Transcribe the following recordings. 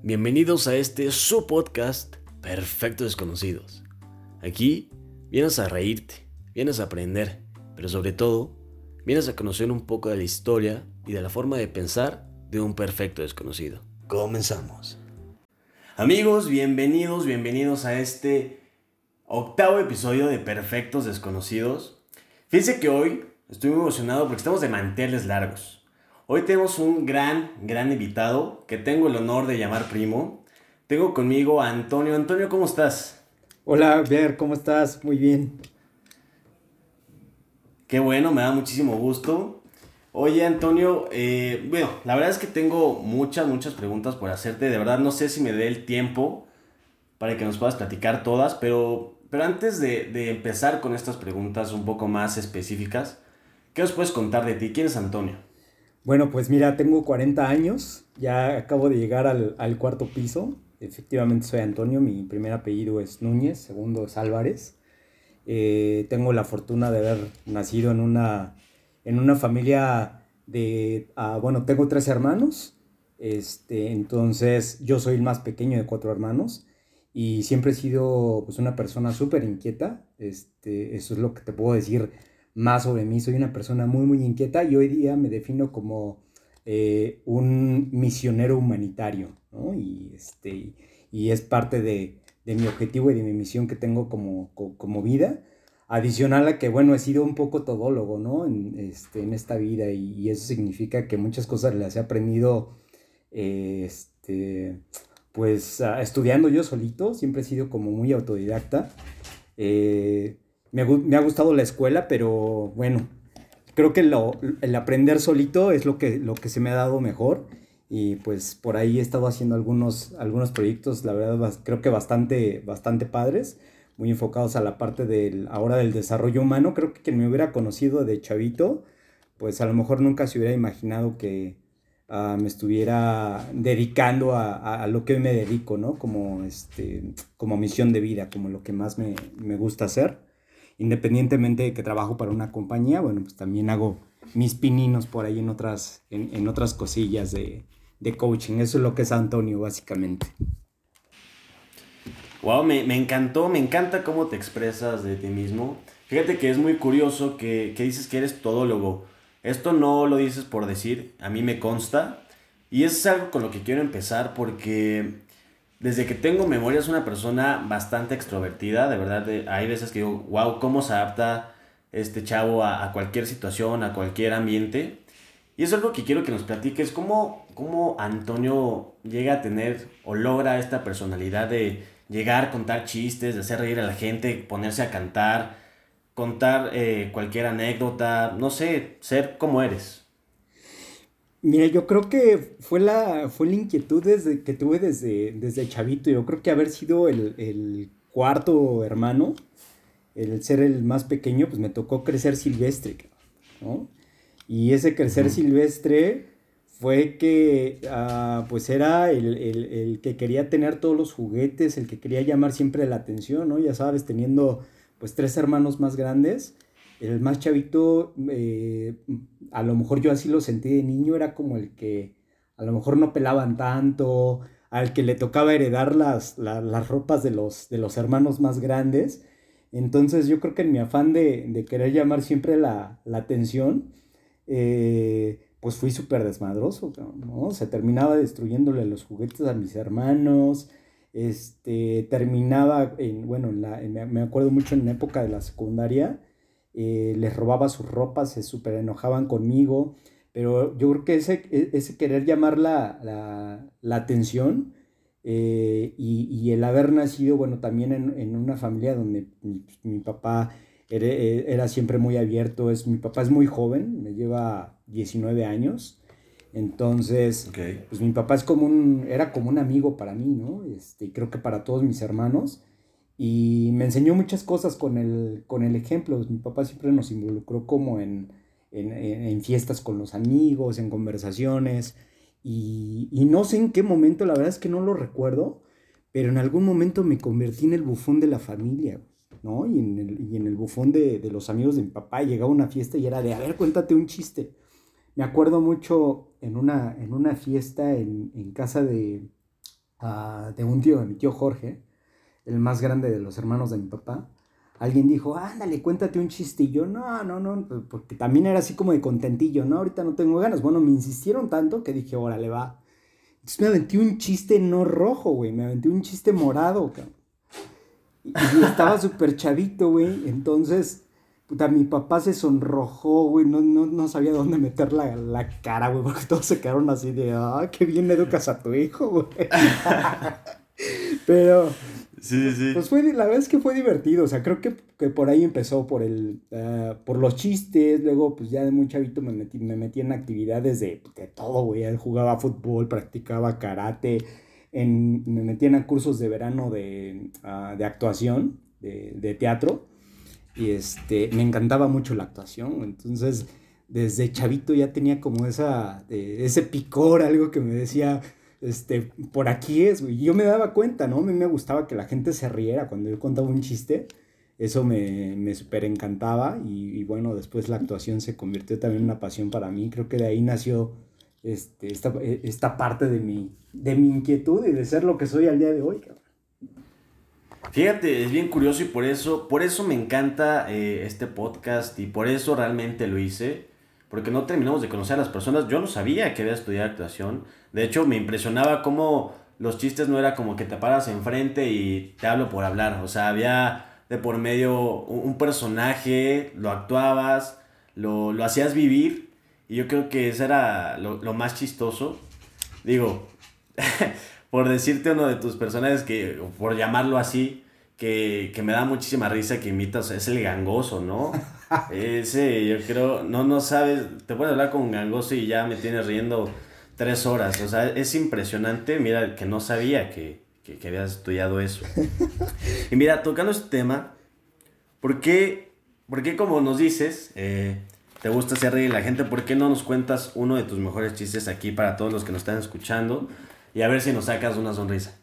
Bienvenidos a este su podcast Perfectos Desconocidos. Aquí vienes a reírte, vienes a aprender, pero sobre todo vienes a conocer un poco de la historia y de la forma de pensar de un perfecto desconocido. Comenzamos. Amigos, bienvenidos, bienvenidos a este octavo episodio de Perfectos Desconocidos. Fíjense que hoy estoy muy emocionado porque estamos de manteles largos. Hoy tenemos un gran, gran invitado que tengo el honor de llamar primo. Tengo conmigo a Antonio. Antonio, ¿cómo estás? Hola, Ver, ¿cómo estás? Muy bien. Qué bueno, me da muchísimo gusto. Oye, Antonio, eh, bueno, la verdad es que tengo muchas, muchas preguntas por hacerte. De verdad, no sé si me dé el tiempo para que nos puedas platicar todas, pero, pero antes de, de empezar con estas preguntas un poco más específicas, ¿qué nos puedes contar de ti? ¿Quién es Antonio? Bueno, pues mira, tengo 40 años, ya acabo de llegar al, cuarto piso. Efectivamente soy Antonio, mi primer apellido es Núñez, segundo es Álvarez. Eh, tengo la fortuna de haber nacido en una, en una familia de, ah, bueno, tengo tres hermanos, este, entonces yo soy el más pequeño de cuatro hermanos y siempre he sido pues, una persona súper inquieta, este, eso es lo que te puedo decir más sobre mí. Soy una persona muy, muy inquieta y hoy día me defino como eh, un misionero humanitario, ¿no? Y, este, y es parte de, de, mi objetivo y de mi misión que tengo como, como, vida. Adicional a que, bueno, he sido un poco todólogo, ¿no? En, este, en esta vida y, eso significa que muchas cosas las he aprendido, este, pues, estudiando yo solito. Siempre he sido como muy autodidacta. Eh, me, ha gustado la escuela, pero bueno, creo que el aprender solito es lo que, lo que se me ha dado mejor. Y pues por ahí he estado haciendo algunos, algunos proyectos, la verdad, creo que bastante, bastante padres, muy enfocados a la parte del, ahora del desarrollo humano. Creo que quien me hubiera conocido de chavito, pues a lo mejor nunca se hubiera imaginado que ah, me estuviera dedicando a, a, lo que hoy me dedico, ¿no? Como, este, como misión de vida, como lo que más me, me gusta hacer independientemente de que trabajo para una compañía, bueno, pues también hago mis pininos por ahí en otras, en, otras cosillas de, coaching. Eso es lo que es Antonio, básicamente. Wow, me, encantó, me encanta cómo te expresas de ti mismo. Fíjate que es muy curioso que, que dices que eres todólogo. Esto no lo dices por decir, a mí me consta. Y es algo con lo que quiero empezar porque desde que tengo memoria es una persona bastante extrovertida, de verdad, hay veces que digo, wow, cómo se adapta este chavo a, cualquier situación, a cualquier ambiente. Y es algo que quiero que nos platiques, cómo, cómo Antonio llega a tener o logra esta personalidad de llegar, contar chistes, de hacer reír a la gente, ponerse a cantar, contar eh, cualquier anécdota, no sé, ser como eres. Mira, yo creo que fue la, fue la inquietud desde, que tuve desde, desde chavito. Yo creo que haber sido el, cuarto hermano, el ser el más pequeño, pues me tocó crecer silvestre, ¿no? Y ese crecer silvestre fue que, ah, pues era el, el, que quería tener todos los juguetes, el que quería llamar siempre la atención, ¿no? Ya sabes, teniendo pues tres hermanos más grandes el más chavito, eh, a lo mejor yo así lo sentí de niño, era como el que a lo mejor no pelaban tanto, al que le tocaba heredar las, ropas de los, de los hermanos más grandes. Entonces yo creo que en mi afán de, querer llamar siempre la, atención, eh, pues fui súper desmadroso, ¿no? Se terminaba destruyéndole los juguetes a mis hermanos, este, terminaba, en, bueno, me acuerdo mucho en la época de la secundaria, eh, les robaba sus ropas, se súper enojaban conmigo, pero yo creo que ese, e, ese querer llamar la, atención eh, y, el haber nacido, bueno, también en, una familia donde mi, papá eh, era, siempre muy abierto, es, mi papá es muy joven, me lleva 19 años, entonces, pues mi papá es como un, era como un amigo para mí, ¿no? Este, creo que para todos mis hermanos. Y me enseñó muchas cosas con el, con el ejemplo. Mi papá siempre nos involucró como en, en, fiestas con los amigos, en conversaciones. Y, y, no sé en qué momento, la verdad es que no lo recuerdo, pero en algún momento me convertí en el bufón de la familia, ¿no? Y en el, y en el bufón de, de, los amigos de mi papá. Llegaba una fiesta y era de, a ver, cuéntate un chiste. Me acuerdo mucho en una, en una fiesta en, en casa de, ah, de un tío, de mi tío Jorge, el más grande de los hermanos de mi papá, alguien dijo, ándale, cuéntate un yo, no, no, no, pues, porque también era así como de contentillo, ¿no? Ahorita no tengo ganas. Bueno, me insistieron tanto que dije, órale, va. Entonces me aventé un chiste no rojo, güey, me aventé un chiste morado, cabrón. Y, y estaba súper chavito, güey. Entonces, puta, mi papá se sonrojó, güey, no, no, no sabía dónde meter la, la cara, güey, porque todos se quedaron así de, ah, qué bien educas a tu hijo, güey. Pero, Sí, sí. pues fue, la verdad es que fue divertido, o sea, creo que, que por ahí empezó, por el, ah, por los chistes, luego pues ya de muy chavito me metí, me metí en actividades de, de todo, güey, jugaba fútbol, practicaba karate, en, me metí en cursos de verano de, ah, de actuación, de, de teatro, y este, me encantaba mucho la actuación, entonces desde chavito ya tenía como esa, eh, ese picor, algo que me decía, este, por aquí es, güey. Yo me daba cuenta, ¿no? A mí me gustaba que la gente se riera cuando yo contaba un chiste. Eso me, me súper encantaba. Y, y bueno, después la actuación se convirtió también en una pasión para mí. Creo que de ahí nació este, esta, eh, esta parte de mi, de mi inquietud y de ser lo que soy al día de hoy. Fíjate, es bien curioso y por eso, por eso me encanta eh, este podcast y por eso realmente lo hice. Porque no terminamos de conocer a las personas. Yo no sabía que había estudiado actuación. De hecho, me impresionaba cómo los chistes no era como que te paras enfrente y te hablo por hablar. O sea, había de por medio un personaje, lo actuabas, lo, lo hacías vivir. Y yo creo que eso era lo, lo más chistoso. Digo, por decirte uno de tus personajes que, por llamarlo así, que, que me da muchísima risa que imitas, es el gangoso, ¿no? Ese, yo creo, no, no sabes, te puedes hablar con gangoso y ya me tienes riendo tres horas. O sea, es impresionante, mira, que no sabía que, que, que habías estudiado eso. Y mira, tocando este tema, ¿por qué, por qué como nos dices, eh, te gusta hacer reír a la gente, ¿por qué no nos cuentas uno de tus mejores chistes aquí para todos los que nos están escuchando? Y a ver si nos sacas una sonrisa.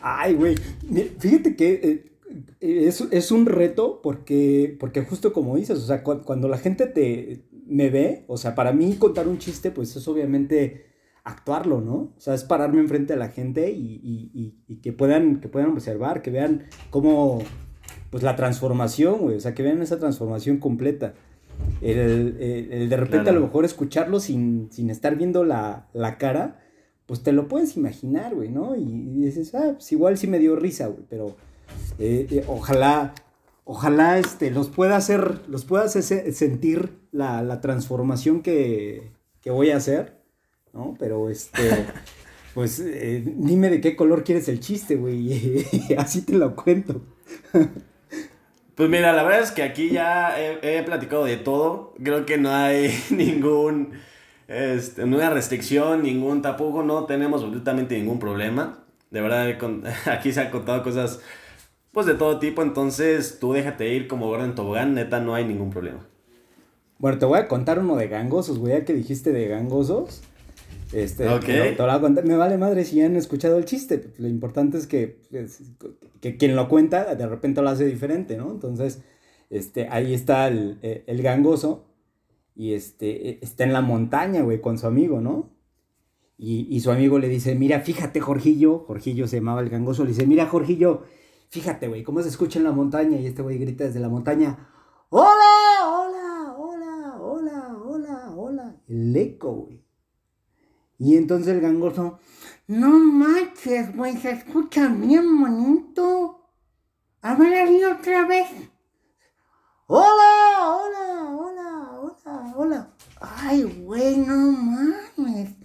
Ay, güey. Fíjate que eh, es, es un reto porque, porque justo como dices, o sea, cu- cuando la gente te me ve, o sea, para mí contar un chiste, pues es obviamente actuarlo, ¿no? O sea, es pararme enfrente de la gente y, y- y- y que, puedan, que puedan observar, que vean cómo, pues la transformación, güey, o sea, que vean esa transformación completa. El, el- el de repente Claro. a lo mejor escucharlo sin, sin estar viendo la, la cara, pues te lo puedes imaginar, güey, ¿no? Y, y dices, ah, pues igual sí me dio risa, güey, pero eh, eh, ojalá, ojalá este, los pueda hacer, los pueda hacer se- sentir la, la transformación que, que voy a hacer, ¿no? Pero este, pues eh, dime de qué color quieres el chiste, güey, así te lo cuento. Pues mira, la verdad es que aquí ya he, he platicado de todo. Creo que no hay ningún, este, ninguna restricción, ningún tapujo. No tenemos absolutamente ningún problema. De verdad, aquí se han contado cosas pues de todo tipo. Entonces tú déjate ir como gordo en tobogán. Neta, no hay ningún problema. Bueno, te voy a contar uno de gangosos, güey, ya que dijiste de gangosos. Este, Ok. te lo- te lo voy a contar. Me vale madre si ya han escuchado el chiste. Lo importante es que, es- que quien lo cuenta de repente lo hace diferente, ¿no? Entonces, este, ahí está el, eh, el gangoso y este, eh, está en la montaña, güey, con su amigo, ¿no? Y, y su amigo le dice, mira, fíjate, Jorgillo, Jorgillo se llamaba el gangoso, le dice, mira, Jorgillo, fíjate, güey, cómo se escucha en la montaña. Y este güey grita desde la montaña, hola, hola, hola, hola, hola, hola. El eco, güey. Y entonces el gangoso, no manches, güey, se escucha bien bonito. A ver ahí otra vez. Hola, hola, hola, hola, hola. Ay, güey, no mames.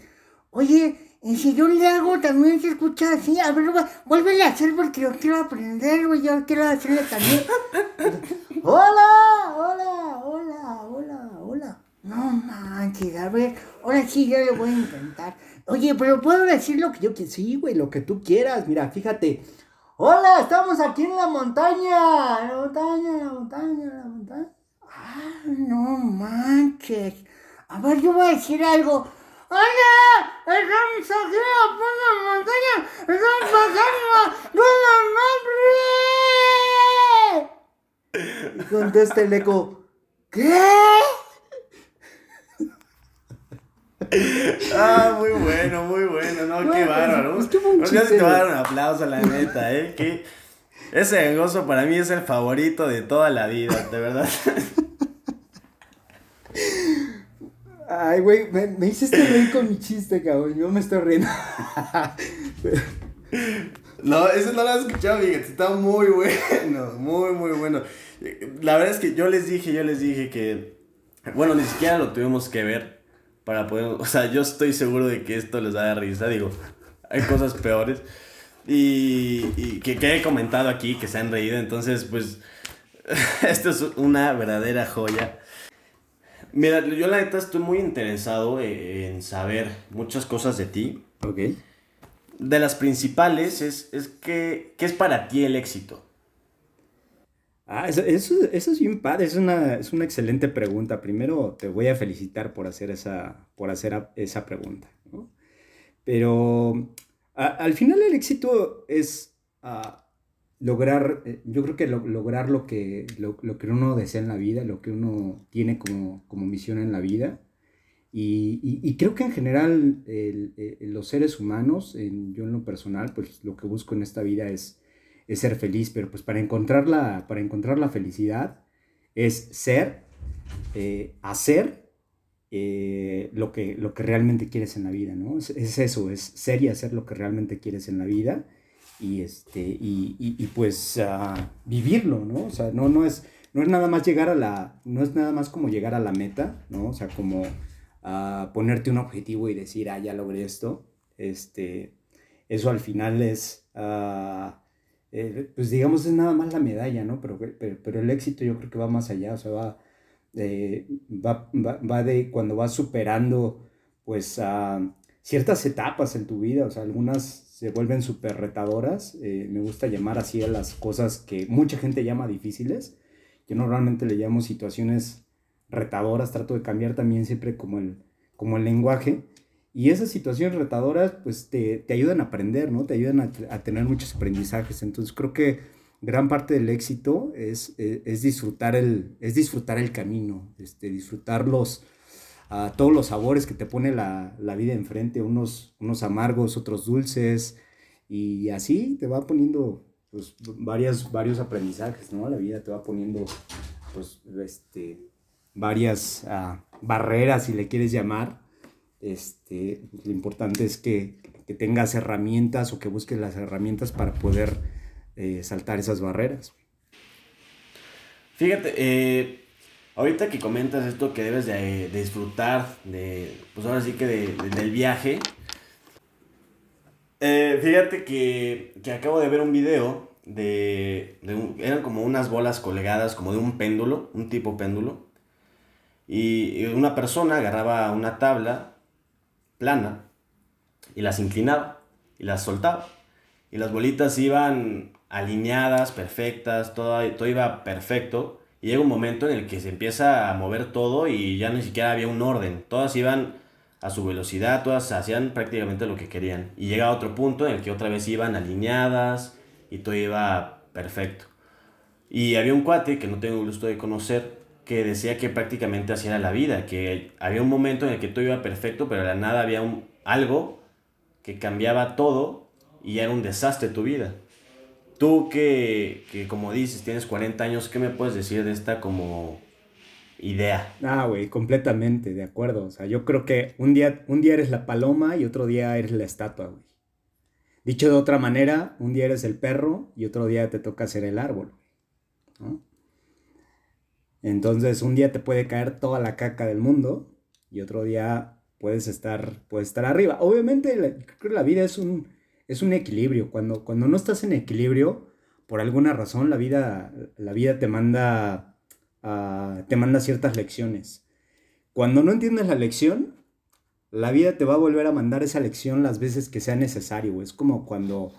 Oye, y si yo le hago también se escucha así. A ver, vu- vuélvele a hacer porque yo quiero aprender, güey. Yo quiero hacerle también. hola, hola, hola, hola, hola. No manches, a ver, ahora sí yo le voy a intentar. Oye, pero puedo decir lo que yo quiero. Sí, güey, lo que tú quieras. Mira, fíjate. Hola, estamos aquí en la montaña. En la montaña, en la montaña, en la montaña. Ah, no manches. A ver, yo voy a decir algo. ¡Hola! ¡Estamos aquí la punta la montaña! ¡Estamos pasando! ¡No mames! Y contesta el eco. ¿Qué? Ah, muy bueno, muy bueno, no, qué bárbaro. Pues, ya te voy a dar un aplauso, la neta, eh, que ese gozo para mí es el favorito de toda la vida, de verdad. Ay, güey, me, me hiciste reír con mi chiste, cabrón. Yo me estoy riendo. no, eso no lo has escuchado, fíjate. Está muy bueno, muy, muy bueno. La verdad es que yo les dije, yo les dije que. Bueno, ni siquiera lo tuvimos que ver para poder. O sea, yo estoy seguro de que esto les va a dar risa. Digo, hay cosas peores. Y, y que, que he comentado aquí, que se han reído. Entonces, pues. esto es una verdadera joya. Mira, yo la neta estoy muy interesado e, en saber muchas cosas de ti. Ok. De las principales es, es que, ¿qué es para ti el éxito? Ah, eso, eso, es bien padre, es una, es una excelente pregunta. Primero te voy a felicitar por hacer esa, por hacer esa pregunta. Pero al final el éxito es ah, lograr, eh, yo creo que lograr lo que, lo, que uno desea en la vida, lo que uno tiene como, misión en la vida. Y, creo que en general eh, los seres humanos, yo en lo personal, pues lo que busco en esta vida es, ser feliz, pero pues para encontrar la, para encontrar la felicidad es ser, eh, hacer lo, que, lo que realmente quieres en la vida, ¿no? Es, eso, es ser y hacer lo que realmente quieres en la vida y, este, y, y, pues uh, vivirlo, ¿no? O sea, no, no, es, no es nada más llegar a la, no es nada más como llegar a la meta, ¿no? O sea, como uh, ponerte un objetivo y decir, ah, ya logré esto, este, eso al final es, uh, eh, pues digamos, es nada más la medalla, ¿no? Pero, pero, pero, el éxito yo creo que va más allá, o sea, va, eh, va, va, va, de cuando vas superando, pues, ciertas etapas en tu vida, o sea, algunas se vuelven súper retadoras. Eh, me gusta llamar así a las cosas que mucha gente llama difíciles. Yo normalmente le llamo situaciones retadoras, trato de cambiar también siempre como el, como el lenguaje. Y esas situaciones retadoras pues te, te ayudan a aprender, ¿no? Te ayudan a, tener muchos aprendizajes. Entonces creo que gran parte del éxito es, es, es disfrutar, el, es disfrutar el camino, este, disfrutar los, a todos los sabores que te pone la, la, vida enfrente, unos, unos amargos, otros dulces, y así te va poniendo pues, varias, varios aprendizajes, ¿no? La vida te va poniendo pues, este, varias uh, barreras, si le quieres llamar. Este, lo importante es que, que, tengas herramientas o que busques las herramientas para poder eh, saltar esas barreras. Fíjate, eh, Ahorita que comentas esto que debes de, disfrutar de, pues ahora sí que del viaje, eh, fíjate que, que, acabo de ver un video de, eran como unas bolas colgadas como de un péndulo, un tipo péndulo, y una persona agarraba una tabla plana y las inclinaba y las soltaba. Y las bolitas iban alineadas, perfectas, todo, todo iba perfecto y llega un momento en el que se empieza a mover todo y ya ni siquiera había un orden. Todas iban a su velocidad, todas hacían prácticamente lo que querían. Y llega otro punto en el que otra vez iban alineadas y todo iba perfecto. Y había un cuate que no tengo el gusto de conocer que decía que prácticamente así era la vida, que había un momento en el que todo iba perfecto, pero de la nada había un, algo que cambiaba todo y era un desastre tu vida. Tú que, que, como dices, tienes 40 años, ¿qué me puedes decir de esta como idea? Ah, güey, completamente, de acuerdo. O sea, yo creo que un día, un día eres la paloma y otro día eres la estatua, güey. Dicho de otra manera, un día eres el perro y otro día te toca ser el árbol. ¿no? Entonces, un día te puede caer toda la caca del mundo y otro día puedes estar, puedes estar arriba. Obviamente, creo que la vida es un, es un equilibrio. Cuando, cuando no estás en equilibrio, por alguna razón, la vida, la vida te manda, te manda ciertas lecciones. Cuando no entiendes la lección, la vida te va a volver a mandar esa lección las veces que sea necesario. Es como cuando,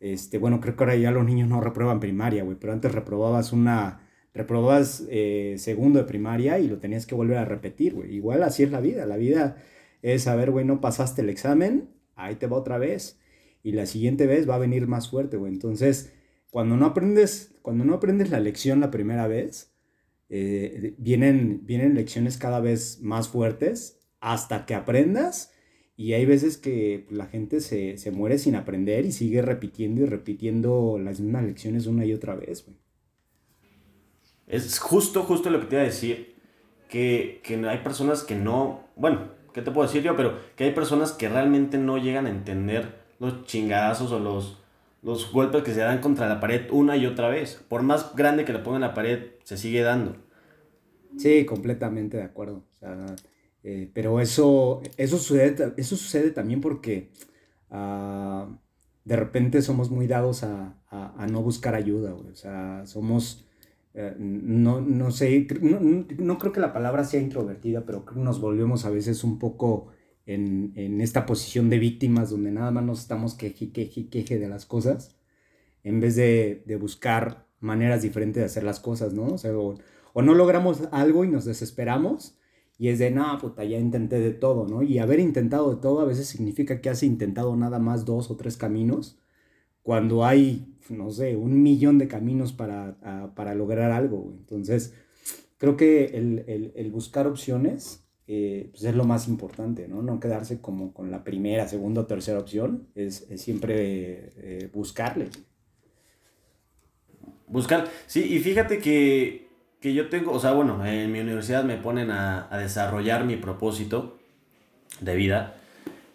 este, bueno, creo que ahora ya los niños no reprueban primaria, güey, pero antes reprobabas una, reprobabas eh, segundo de primaria y lo tenías que volver a repetir, güey. Igual así es la vida. La vida es, a ver, güey, no pasaste el examen, ahí te va otra vez y la siguiente vez va a venir más fuerte, güey. Entonces, cuando no aprendes, cuando no aprendes la lección la primera vez, eh, vienen, vienen lecciones cada vez más fuertes hasta que aprendas Y hay veces que la gente se, se, muere sin aprender y sigue repitiendo y repitiendo las mismas lecciones una y otra vez, güey. Es justo, justo lo que te iba a decir, que, que hay personas que no, bueno, ¿qué te puedo decir yo? Pero que hay personas que realmente no llegan a entender los chingazos o los, los golpes que se dan contra la pared una y otra vez. Por más grande que le pongan la pared, se sigue dando. Sí, completamente de acuerdo. O sea, eh, pero eso, eso, sucede, eso sucede también porque uh, de repente somos muy dados a, a, no buscar ayuda, O sea, somos, eh, no, no sé, no, no, creo que la palabra sea introvertida, pero nos volvemos a veces un poco en, esta posición de víctimas donde nada más nos estamos queje, queje, queje de las cosas, en vez de, buscar maneras diferentes de hacer las cosas, ¿no? O no logramos algo y nos desesperamos y es de, no, puta, ya intenté de todo, ¿no? Y haber intentado de todo a veces significa que has intentado nada más dos o tres caminos, cuando hay, no sé, un millón de caminos para, para lograr algo. Entonces, creo que el, el, buscar opciones eh, pues es lo más importante, ¿no? No quedarse como con la primera, segunda o tercera opción, es, siempre eh, buscarle. Buscar, sí, y fíjate que que yo tengo, o sea, bueno, en mi universidad me ponen a, desarrollar mi propósito de vida.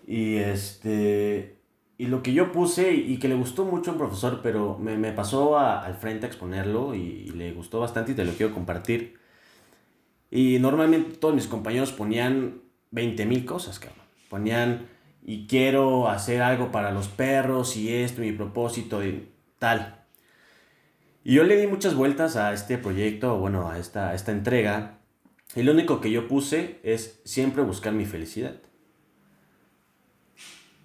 Y este. Y lo que yo puse y que le gustó mucho a un profesor, pero me, pasó al frente a exponerlo y, le gustó bastante y te lo quiero compartir. Y normalmente todos mis compañeros ponían 20 mil cosas, cabrón. Ponían, y quiero hacer algo para los perros y esto, mi propósito y tal. Y yo le di muchas vueltas a este proyecto, bueno, a esta, esta entrega. Y lo único que yo puse es siempre buscar mi felicidad.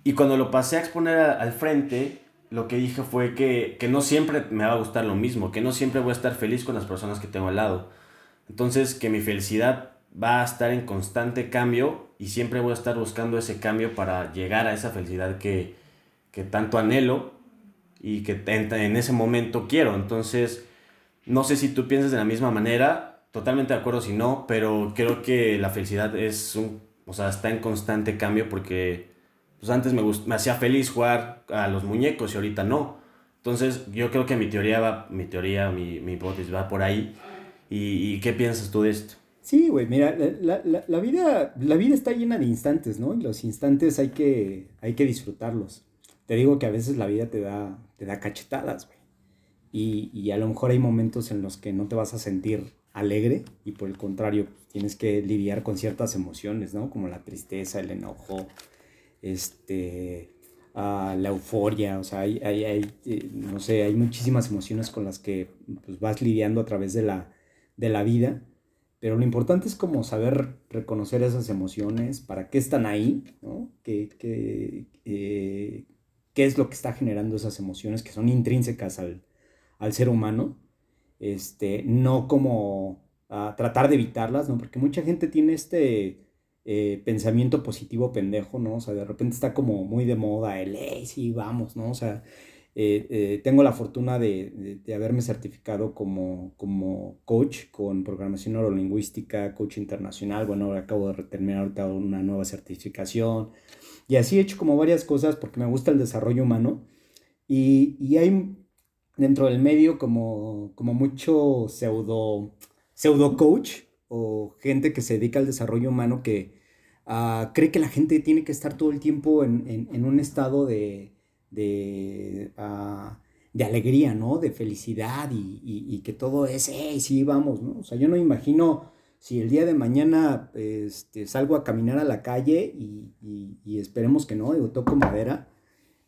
Y cuando lo pasé a exponer al frente, lo que dije fue que, que, no siempre me va a gustar lo mismo, que no siempre voy a estar feliz con las personas que tengo al lado. Entonces, que mi felicidad va a estar en constante cambio y siempre voy a estar buscando ese cambio para llegar a esa felicidad que, que tanto anhelo y que en ese momento quiero. Entonces, no sé si tú piensas de la misma manera, totalmente de acuerdo si no, pero creo que la felicidad es un, o sea, está en constante cambio porque pues antes me, me hacía feliz jugar a los muñecos y ahorita no. Entonces, yo creo que mi teoría va, mi teoría, mi, mi hipótesis va por ahí. ¿Y, ¿Y, qué piensas tú de esto? Sí, güey, mira, la, la, la, vida, la vida está llena de instantes, ¿no? Y los instantes hay que, hay que disfrutarlos te digo que a veces la vida te da, te da cachetadas, güey. Y, y, a lo mejor hay momentos en los que no te vas a sentir alegre y por el contrario tienes que lidiar con ciertas emociones, ¿no? Como la tristeza, el enojo, este, uh, la euforia, o sea, hay, hay, hay eh, no sé, hay muchísimas emociones con las que pues, vas lidiando a través de la, de la vida. Pero lo importante es como saber reconocer esas emociones, para qué están ahí, ¿no? Que, que, eh, qué es lo que está generando esas emociones que son intrínsecas al, ser humano, este, no como tratar de evitarlas, ¿no? Porque mucha gente tiene este eh, pensamiento positivo pendejo, ¿no? O sea, de repente está como muy de moda el, hey, sí, vamos, ¿no? O sea, eh, eh, tengo la fortuna de, haberme certificado como, como coach con programación neurolingüística, coach internacional, bueno, acabo de terminar ahorita una nueva certificación, y así he hecho como varias cosas porque me gusta el desarrollo humano. Y, y hay dentro del medio como, como mucho pseudo, pseudo coach o gente que se dedica al desarrollo humano que uh, cree que la gente tiene que estar todo el tiempo en, en, en un estado de, de, uh, de, alegría, ¿no? De felicidad y, y, y, que todo es, hey, sí, vamos, ¿no? O sea, yo no imagino si el día de mañana este, salgo a caminar a la calle y, y, esperemos que no, digo, toco madera,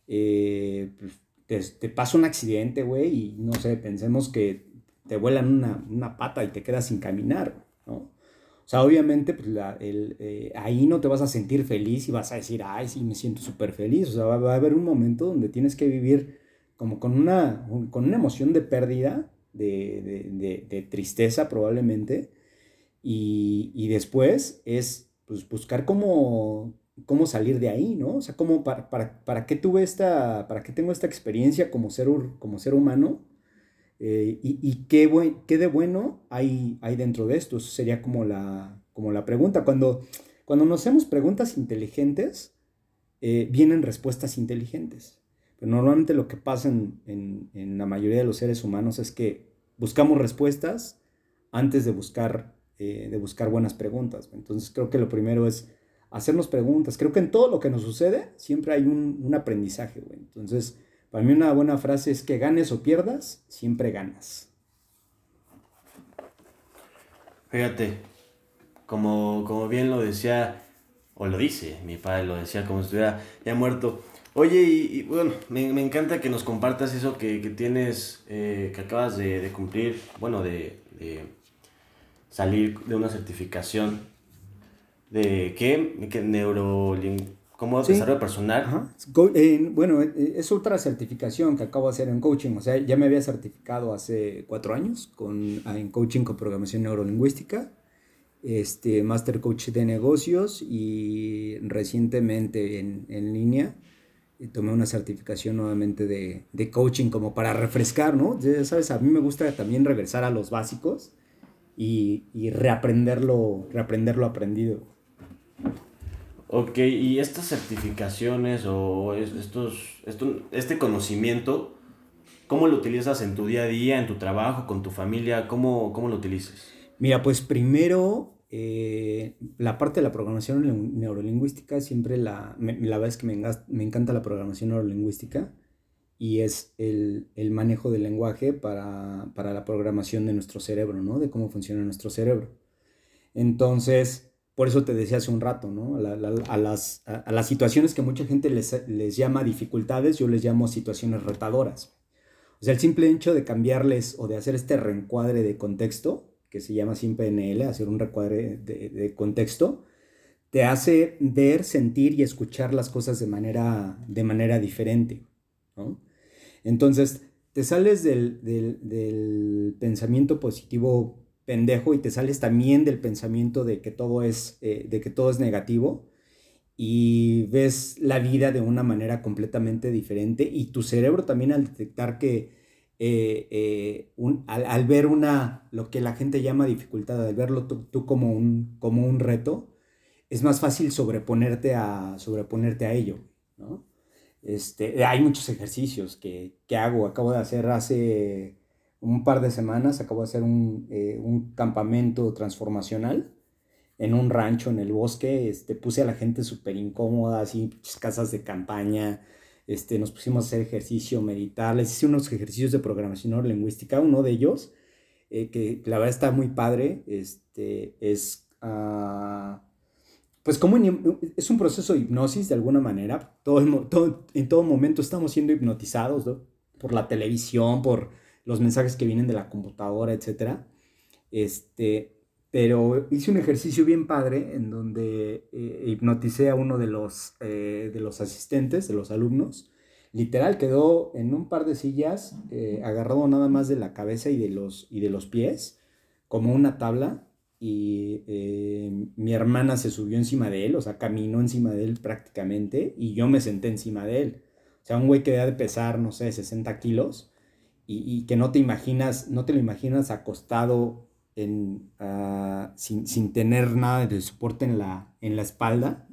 eh, pues, te, te, pasa un accidente, güey, y no sé, pensemos que te vuelan una, una, pata y te quedas sin caminar, ¿no? O sea, obviamente, pues la, el, eh, ahí no te vas a sentir feliz y vas a decir, ay, sí, me siento súper feliz. O sea, va, a haber un momento donde tienes que vivir como con una, con una emoción de pérdida, de, de, de, de tristeza probablemente, y, y después es pues, buscar cómo, cómo salir de ahí, ¿no? O sea, cómo, para, para, para, qué tuve esta, para qué tengo esta experiencia como ser, como ser humano eh, y, qué, qué de bueno hay, hay dentro de esto. Eso sería como la, como la pregunta. Cuando, cuando nos hacemos preguntas inteligentes, eh, vienen respuestas inteligentes. Pero normalmente lo que pasa en, la mayoría de los seres humanos es que buscamos respuestas antes de buscar, eh, de buscar buenas preguntas. Entonces creo que lo primero es hacernos preguntas. Creo que en todo lo que nos sucede siempre hay un, aprendizaje, Entonces, para mí una buena frase es que ganes o pierdas, siempre ganas. Fíjate, como, como bien lo decía, o lo dice, mi padre lo decía como si estuviera ya muerto. Oye, y, bueno, me, encanta que nos compartas eso que, tienes, eh, que acabas de, cumplir, bueno, de, salir de una certificación de qué, ¿Qué neuroling ¿Cómo desarrollo personal? bueno, eh, es otra certificación que acabo de hacer en coaching. O sea, ya me había certificado hace cuatro años con, en coaching con programación neurolingüística, este, Master Coach de negocios y recientemente en, en línea eh, tomé una certificación nuevamente de, de, coaching como para refrescar, ¿no? Ya sabes, a mí me gusta también regresar a los básicos y, y reaprenderlo, reaprender lo aprendido. Ok, y estas certificaciones o estos, este conocimiento, ¿cómo lo utilizas en tu día a día, en tu trabajo, con tu familia? ¿Cómo, cómo lo utilizas? Mira, pues primero, eh, la parte de la programación neurolingüística, siempre la, la verdad es que me, me, encanta la programación neurolingüística y es el, el manejo del lenguaje para, para la programación de nuestro cerebro, ¿no? De cómo funciona nuestro cerebro. Entonces, por eso te decía hace un rato, ¿no? A, las, situaciones que mucha gente les, llama dificultades, yo les llamo situaciones retadoras. O sea, el simple hecho de cambiarles o de hacer este reencuadre de contexto, que se llama sin PNL, hacer un reencuadre de, contexto, te hace ver, sentir y escuchar las cosas de manera, diferente. Entonces, te sales del, del pensamiento positivo pendejo y te sales también del pensamiento de que todo es, eh, de que todo es negativo y ves la vida de una manera completamente diferente y tu cerebro también al detectar que eh, eh, al, ver una, lo que la gente llama dificultad, al verlo tú, como, un, como un reto, es más fácil sobreponerte a, sobreponerte a ello, Este, hay muchos ejercicios que, que hago, acabo de hacer hace un par de semanas acabo de hacer un, eh, un, campamento transformacional en un rancho en el bosque. Este, puse a la gente súper incómoda, así, casas de campaña. Este, nos pusimos a hacer ejercicio, meditar. Les hice unos ejercicios de programación neurolingüística. Uno de ellos, eh, que la verdad está muy padre, este, es... Uh, pues como es un proceso de hipnosis de alguna manera. Todo, en todo momento estamos siendo hipnotizados por la televisión, por los mensajes que vienen de la computadora, etc. Este, pero hice un ejercicio bien padre en donde eh, hipnoticé a uno de los, eh, de los asistentes, de los alumnos. Literal, quedó en un par de sillas, eh, agarrado nada más de la cabeza y de los, y de los pies, como una tabla, y mi hermana se subió encima de él, o sea, caminó encima de él prácticamente, y yo me senté encima de él. O sea, un güey que debe de pesar, no sé, 60 kilos, y, que no te imaginas, no te lo imaginas acostado en, ah, sin, sin, tener nada de soporte en la, en la espalda,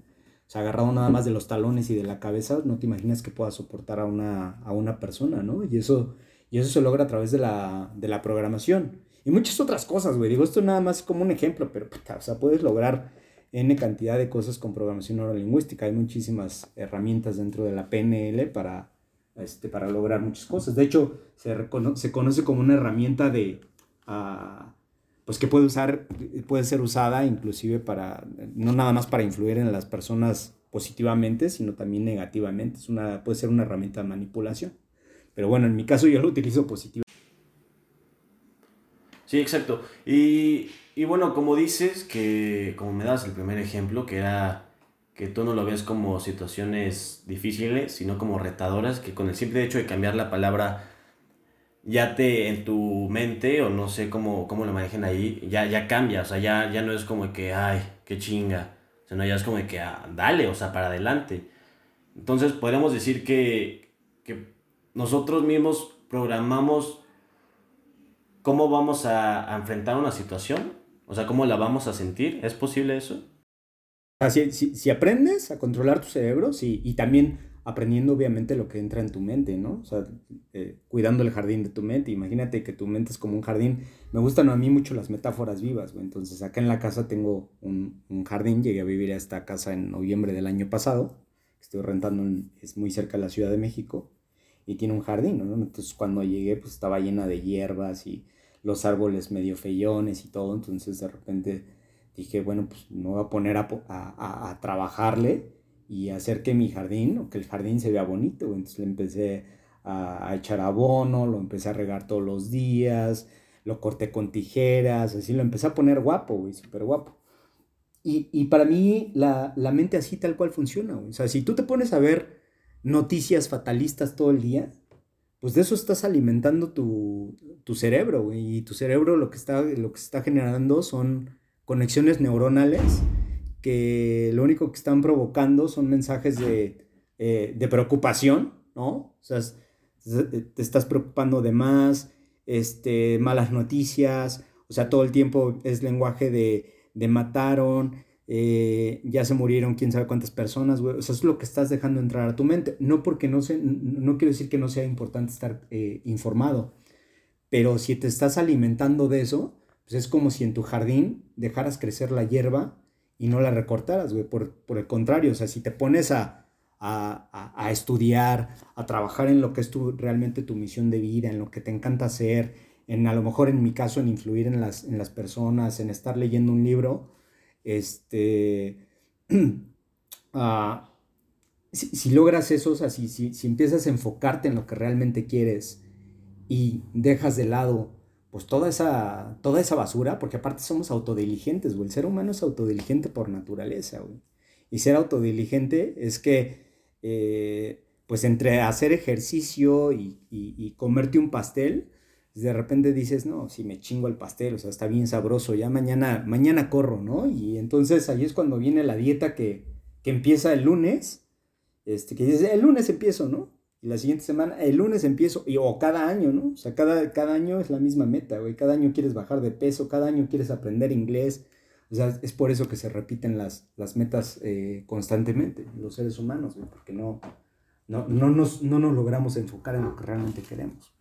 o sea, agarrado nada más de los talones y de la cabeza, no te imaginas que pueda soportar a una, a una persona, ¿no? Y eso, y eso se logra a través de la, de la programación. Y muchas otras cosas, güey. Digo, esto nada más como un ejemplo, pero, o sea, puedes lograr N cantidad de cosas con programación neurolingüística. Hay muchísimas herramientas dentro de la PNL para, este, para lograr muchas cosas. De hecho, se, se conoce como una herramienta de, uh, pues que puede, usar, puede ser usada inclusive para, no nada más para influir en las personas positivamente, sino también negativamente. Es una, puede ser una herramienta de manipulación. Pero bueno, en mi caso yo lo utilizo positivamente. Sí, exacto. Y, y bueno, como dices, que como me das el primer ejemplo, que era que tú no lo ves como situaciones difíciles, sino como retadoras, que con el simple hecho de cambiar la palabra ya te en tu mente, o no sé cómo, cómo lo manejen ahí, ya, ya cambia, o sea, ya, ya no es como que, ay, qué chinga, sino ya es como que, ah, dale, o sea, para adelante. Entonces podemos decir que, que nosotros mismos programamos cómo vamos a, a enfrentar una situación, o sea, cómo la vamos a sentir, ¿es posible eso? Si, si, aprendes a controlar tu cerebro, y también aprendiendo obviamente lo que entra en tu mente, ¿no? O sea, eh, cuidando el jardín de tu mente. Imagínate que tu mente es como un jardín. Me gustan a mí mucho las metáforas vivas, güey. Entonces, acá en la casa tengo un, jardín. Llegué a vivir a esta casa en noviembre del año pasado. Estoy rentando, es muy cerca de la Ciudad de México. Y tiene un jardín. Entonces, cuando llegué, pues estaba llena de hierbas y los árboles medio feyones y todo. Entonces, de repente dije, bueno, pues me voy a poner a, a, a trabajarle y hacer que mi jardín o que el jardín se vea bonito. Entonces le empecé a, echar abono, lo empecé a regar todos los días, lo corté con tijeras, así lo empecé a poner guapo, güey, súper guapo. Y, y, para mí la, la, mente así tal cual funciona, güey. O sea, si tú te pones a ver noticias fatalistas todo el día, pues de eso estás alimentando tu, tu cerebro, güey. Y tu cerebro lo que, está, lo que está generando son conexiones neuronales que lo único que están provocando son mensajes de, eh, de preocupación, ¿no? O sea, te estás preocupando de más, este, malas noticias, o sea, todo el tiempo es lenguaje de, de mataron, eh, ya se murieron quién sabe cuántas personas, güey. O sea, es lo que estás dejando entrar a tu mente. No porque no se, no quiero decir que no sea importante estar eh, informado, pero si te estás alimentando de eso, pues es como si en tu jardín dejaras crecer la hierba y no la recortaras, güey. Por, el contrario, o sea, si te pones a, a, estudiar, a trabajar en lo que es tu, realmente tu misión de vida, en lo que te encanta hacer, en a lo mejor en mi caso en influir en las, en las personas, en estar leyendo un libro, este, ah, si, logras eso, o sea, si, si empiezas a enfocarte en lo que realmente quieres y dejas de lado pues toda esa, toda esa basura, porque aparte somos autodiligentes, güey. El ser humano es autodiligente por naturaleza, güey. Y ser autodiligente es que, eh, pues entre hacer ejercicio y, comerte un pastel, de repente dices, no, si me chingo el pastel, o sea, está bien sabroso, ya mañana, mañana corro, ¿no? Y entonces ahí es cuando viene la dieta que, que empieza el lunes, este, que dices, el lunes empiezo, ¿no? Y la siguiente semana, el lunes empiezo, y, o cada año, ¿no? O sea, cada, cada año es la misma meta, güey. Cada año quieres bajar de peso, cada año quieres aprender inglés. O sea, es por eso que se repiten las, las metas eh, constantemente, los seres humanos, güey, porque no, no, no, nos, no nos logramos enfocar en lo que realmente queremos.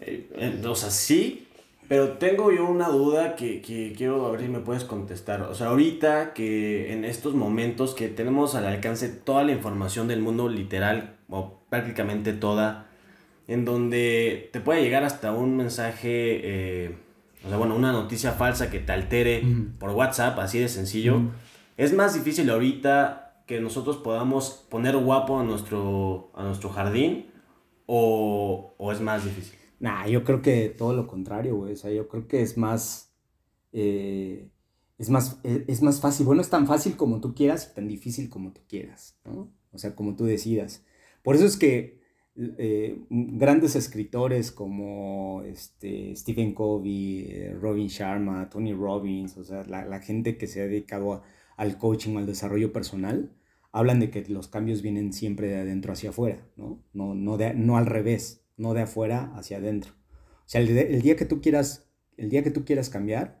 Eh, o sea, sí, pero tengo yo una duda que, que, quiero ver si me puedes contestar. O sea, ahorita que en estos momentos que tenemos al alcance toda la información del mundo literal, o prácticamente toda, en donde te puede llegar hasta un mensaje, eh, o sea, bueno, una noticia falsa que te altere por WhatsApp, así de sencillo. Es más difícil ahorita que nosotros podamos poner guapo a nuestro, a nuestro jardín o, o es más difícil. Nah, yo creo que todo lo contrario, güey. O sea, yo creo que es más. Eh, es más, e, es, más fácil. Bueno, es tan fácil como tú quieras y tan difícil como tú quieras, ¿no? O sea, como tú decidas. Por eso es que eh, grandes escritores como este, Stephen Covey, eh, Robin Sharma, Tony Robbins, o sea, la, la gente que se ha dedicado al coaching o al desarrollo personal, hablan de que los cambios vienen siempre de adentro hacia afuera, ¿no? No, no, de, no al revés no de afuera hacia adentro. O sea, el, día que tú quieras, el día que tú quieras cambiar,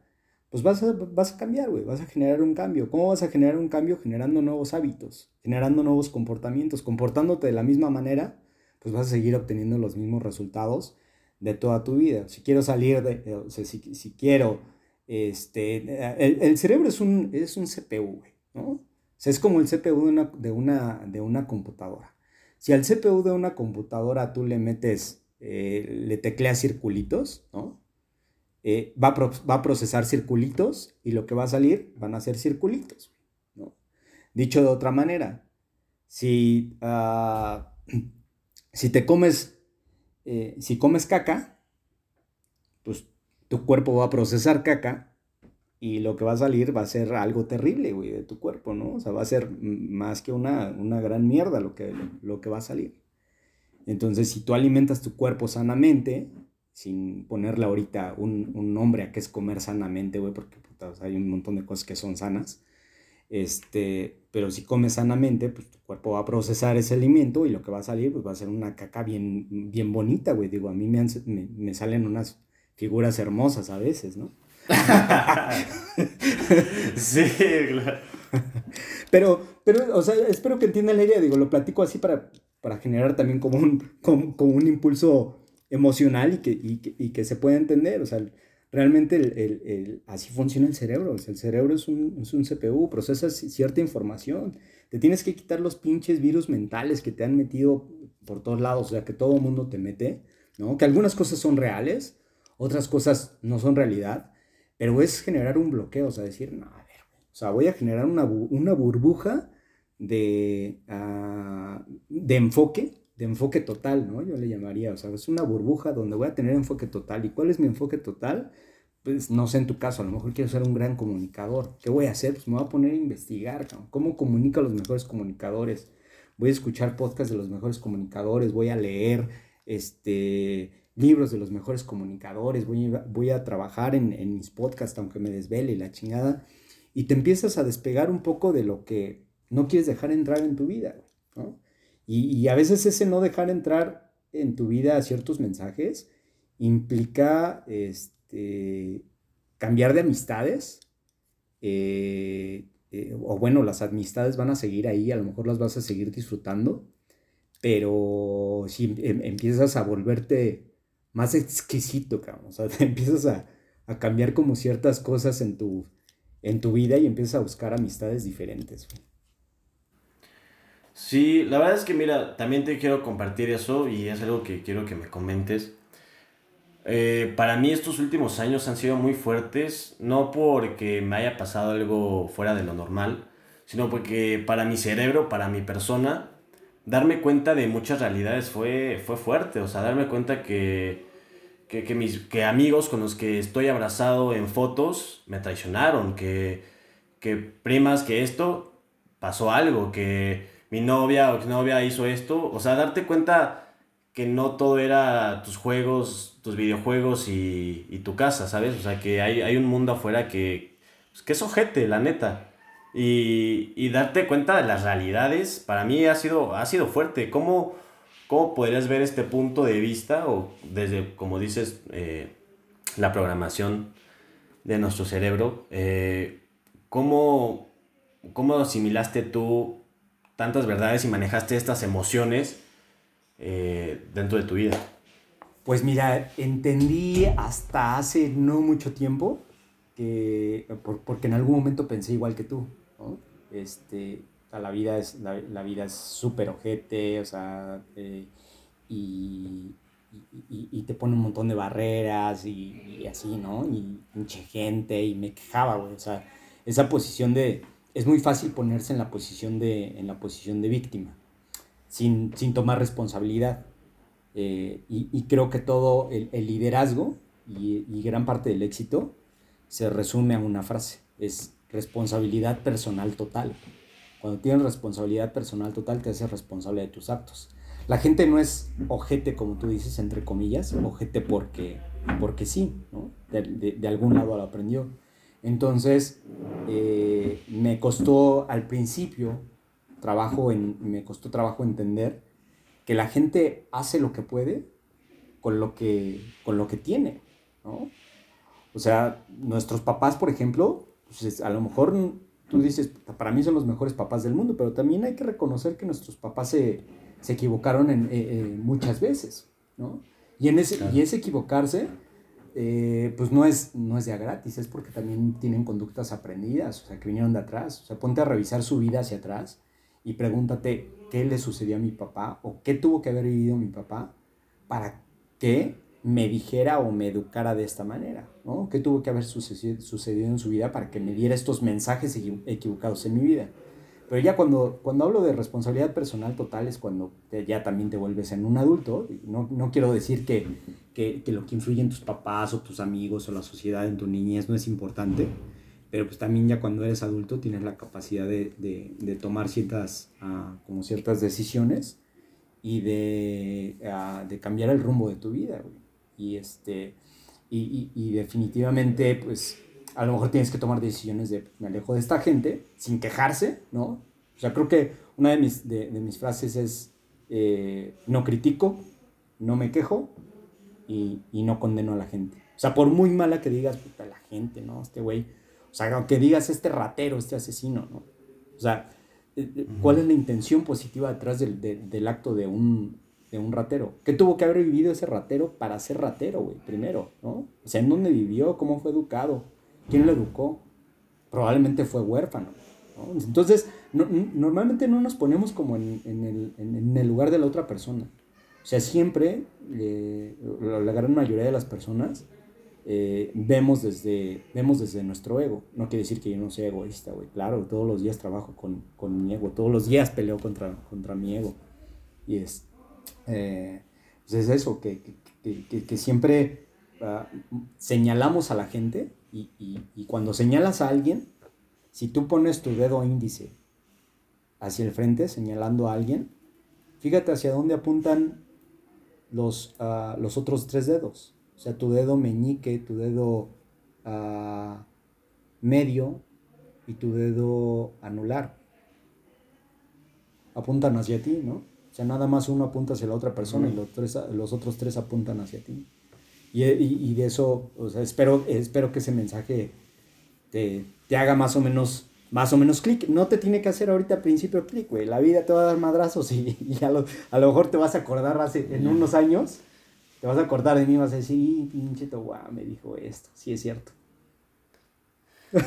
pues vas a, vas a cambiar, güey, vas a generar un cambio. ¿Cómo vas a generar un cambio? Generando nuevos hábitos, generando nuevos comportamientos, comportándote de la misma manera, pues vas a seguir obteniendo los mismos resultados de toda tu vida. Si quiero salir de, o sea, si, si quiero, este, el, el, cerebro es un, es un CPU, ¿no? O sea, es como el CPU de una, de una, de una computadora. Si al CPU de una computadora tú le metes, eh, le tecleas circulitos, ¿no? Eh, va, a va, procesar circulitos y lo que va a salir van a ser circulitos. Dicho de otra manera, si, uh, si te comes, eh, si comes caca, pues tu cuerpo va a procesar caca y lo que va a salir va a ser algo terrible, güey, de tu cuerpo, ¿no? O sea, va a ser más que una, una gran mierda lo que, lo que va a salir. Entonces, si tú alimentas tu cuerpo sanamente, sin ponerle ahorita un, un nombre a qué es comer sanamente, güey, porque hay un montón de cosas que son sanas, este, pero si comes sanamente, pues tu cuerpo va a procesar ese alimento y lo que va a salir, pues va a ser una caca bien, bien bonita, güey. Digo, a mí me, me, me salen unas figuras hermosas a veces, ¿no? sí, claro. Pero, pero, o sea, espero que entiendan la idea, digo, lo platico así para, para generar también como un, como, un impulso emocional y que, y que, se pueda entender, o sea, realmente el, el, así funciona el cerebro, o sea, el cerebro es un, es un CPU, procesa cierta información, te tienes que quitar los pinches virus mentales que te han metido por todos lados, o sea, que todo el mundo te mete, ¿no? Que algunas cosas son reales, otras cosas no son realidad, pero es generar un bloqueo, o sea, decir, no, a ver, o sea, voy a generar una, burbuja de, ah, de enfoque, de enfoque total, ¿no? Yo le llamaría, o sea, es una burbuja donde voy a tener enfoque total. ¿Y cuál es mi enfoque total? Pues no sé en tu caso, a lo mejor quiero ser un gran comunicador. ¿Qué voy a hacer? Pues me voy a poner a investigar, ¿cómo comunico a los mejores comunicadores? Voy a escuchar podcasts de los mejores comunicadores, voy a leer este, libros de los mejores comunicadores, voy a, voy a trabajar en, en mis podcasts aunque me desvele la chingada. Y te empiezas a despegar un poco de lo que no quieres dejar entrar en tu vida, ¿no? Y, a veces ese no dejar entrar en tu vida ciertos mensajes implica este, cambiar de amistades. Eh, eh, o bueno, las amistades van a seguir ahí, a lo mejor las vas a seguir disfrutando, pero si em, empiezas a volverte más exquisito, o sea, te empiezas a, cambiar como ciertas cosas en tu, en tu vida y empiezas a buscar amistades diferentes. Sí, la verdad es que mira, también te quiero compartir eso y es algo que quiero que me comentes. Eh, para mí estos últimos años han sido muy fuertes, no porque me haya pasado algo fuera de lo normal, sino porque para mi cerebro, para mi persona, darme cuenta de muchas realidades fue, fue fuerte. O sea, darme cuenta que, que, mis que amigos con los que estoy abrazado en fotos me traicionaron, que, que primas que esto pasó algo, que mi novia o novia hizo esto. O sea, darte cuenta que no todo era tus juegos, tus videojuegos y, y tu casa, ¿sabes? O sea, que hay, hay un mundo afuera que, pues, que es ojete, la neta. Y, y, darte cuenta de las realidades, para mí ha sido, ha sido fuerte. ¿Cómo, ¿Cómo podrías ver este punto de vista o desde, como dices, eh, la programación de nuestro cerebro? Eh, ¿cómo, ¿Cómo asimilaste tú tantas verdades y manejaste estas emociones eh, dentro de tu vida? Pues mira, entendí hasta hace no mucho tiempo que, porque en algún momento pensé igual que tú. Este, la vida es la, vida es súper ojete, o sea, eh, y, y, te pone un montón de barreras y, así, ¿no? Y mucha gente y me quejaba, güey, o sea, esa posición de, es muy fácil ponerse en la posición de, en la posición de víctima, sin, tomar responsabilidad. Eh, y, creo que todo el, liderazgo y, gran parte del éxito se resume a una frase, es responsabilidad personal total. Cuando tienes responsabilidad personal total, te haces responsable de tus actos. La gente no es ojete, como tú dices, entre comillas, ojete porque, porque sí, de algún lado lo aprendió entonces, eh, me costó al principio trabajo en, me costó trabajo entender que la gente hace lo que puede con lo que, con lo que tiene, ¿no? O sea, nuestros papás, por ejemplo, pues a lo mejor tú dices, para mí son los mejores papás del mundo, pero también hay que reconocer que nuestros papás se, equivocaron en, eh, eh, muchas veces, ¿no? Y, en ese, y ese equivocarse eh, pues no es, no es ya gratis, es porque también tienen conductas aprendidas, o sea, que vinieron de atrás. O sea, ponte a revisar su vida hacia atrás y pregúntate qué le sucedió a mi papá o qué tuvo que haber vivido mi papá para que me dijera o me educara de esta manera, ¿no? ¿Qué tuvo que haber sucedido en su vida para que me diera estos mensajes equivocados en mi vida? Pero ya cuando, cuando hablo de responsabilidad personal total es cuando ya también te vuelves en un adulto. No, no quiero decir que, que, que, lo que influye en tus papás o tus amigos o la sociedad en tu niñez no es importante, pero pues también ya cuando eres adulto tienes la capacidad de, de, tomar ciertas, uh, como ciertas decisiones y de, uh, de, cambiar el rumbo de tu vida. Y, este, y, y, y definitivamente pues a lo mejor tienes que tomar decisiones de me alejo de esta gente sin quejarse, ¿no? O sea, creo que una de mis, de, mis frases es eh, no critico, no me quejo y, y, no condeno a la gente. O sea, por muy mala que digas, puta, la gente, ¿no? Este güey. O sea, aunque digas este ratero, este asesino, ¿no? O sea, eh, eh, ¿cuál es la intención positiva detrás del, del acto de un, de un ratero? ¿Qué tuvo que haber vivido ese ratero para ser ratero, güey? Primero, ¿no? O sea, ¿en dónde vivió? ¿Cómo fue educado? ¿Quién lo educó? Probablemente fue huérfano. ¿no? Entonces, normalmente no nos ponemos como en, en, el, en, el, lugar de la otra persona. O sea, siempre, eh, la gran mayoría de las personas, eh, vemos, desde, vemos desde nuestro ego. No quiere decir que yo no sea egoísta, güey. Claro, todos los días trabajo con, con, mi ego, todos los días peleo contra, contra mi ego. Y es, eh, pues es eso, que, que, que, siempre uh, señalamos a la gente y, y, y, cuando señalas a alguien, si tú pones tu dedo índice hacia el frente, señalando a alguien, fíjate hacia dónde apuntan los, uh, los otros tres dedos. O sea, tu dedo meñique, tu dedo uh, medio y tu dedo anular. Apuntan hacia ti, ¿no? O sea, nada más uno apunta hacia la otra persona y los, tres, los otros tres apuntan hacia ti. Y, y, de eso, o sea, espero, espero que ese mensaje te, te haga más o menos más o menos clic. No te tiene que hacer ahorita al principio clic, güey. La vida te va a dar madrazos y, y a, lo, a, lo, mejor te vas a acordar hace, en unos años te vas a acordar de mí y vas a decir, pinche guau, me dijo esto. Sí, es cierto.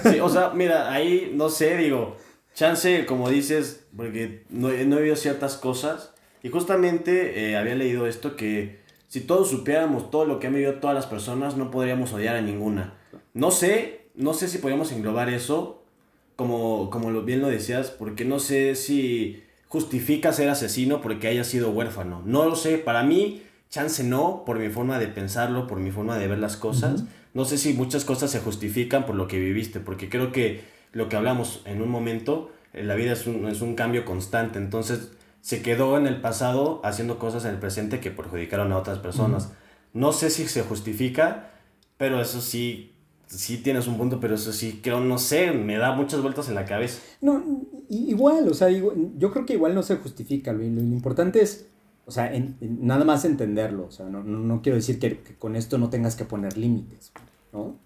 Sí, o sea, mira, ahí no sé, digo, chance, como dices, porque no, no he oído ciertas cosas. Y justamente eh, había leído esto que si todos supiéramos todo lo que han vivido todas las personas, no podríamos odiar a ninguna. No sé, no sé si podríamos englobar eso, como, como bien lo decías, porque no sé si justifica ser asesino porque haya sido huérfano. No lo sé, para mí chance no, por mi forma de pensarlo, por mi forma de ver las cosas. No sé si muchas cosas se justifican por lo que viviste, porque creo que lo que hablamos en un momento, eh, la vida es un, es un cambio constante, entonces se quedó en el pasado haciendo cosas en el presente que perjudicaron a otras personas. No sé si se justifica, pero eso sí, sí tienes un punto, pero eso sí, creo, no sé, me da muchas vueltas en la cabeza. No, igual, o sea, yo creo que igual no se justifica, lo importante es o sea, nada más entenderlo. O sea, no, no, quiero decir que, con esto no tengas que poner límites, ¿no?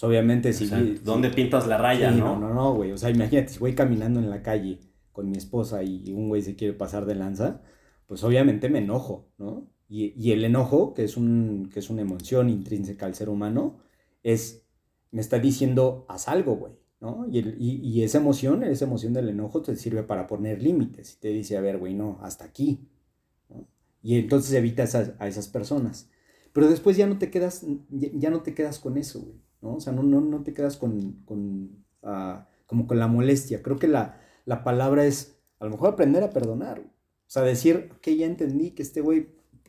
obviamente si... ¿Dónde pintas la raya, no? No, no, güey. O sea, imagínate, si voy caminando en la calle con mi esposa y un güey se quiere pasar de lanza, pues obviamente me enojo, ¿no? Y, el enojo, que es, un, que es una emoción intrínseca al ser humano, es, me está diciendo, haz algo, güey, ¿no? Y, esa emoción, esa emoción del enojo te sirve para poner límites y te dice, a ver, güey, no, hasta aquí, y entonces evitas a, esas personas. Pero después ya no te quedas, ya, no te quedas con eso, güey, ¿no? O sea, no, no, no te quedas con, con uh, como con la molestia. Creo que la, la palabra es, a lo mejor aprender a perdonar. O sea, decir, ok, ya entendí que este güey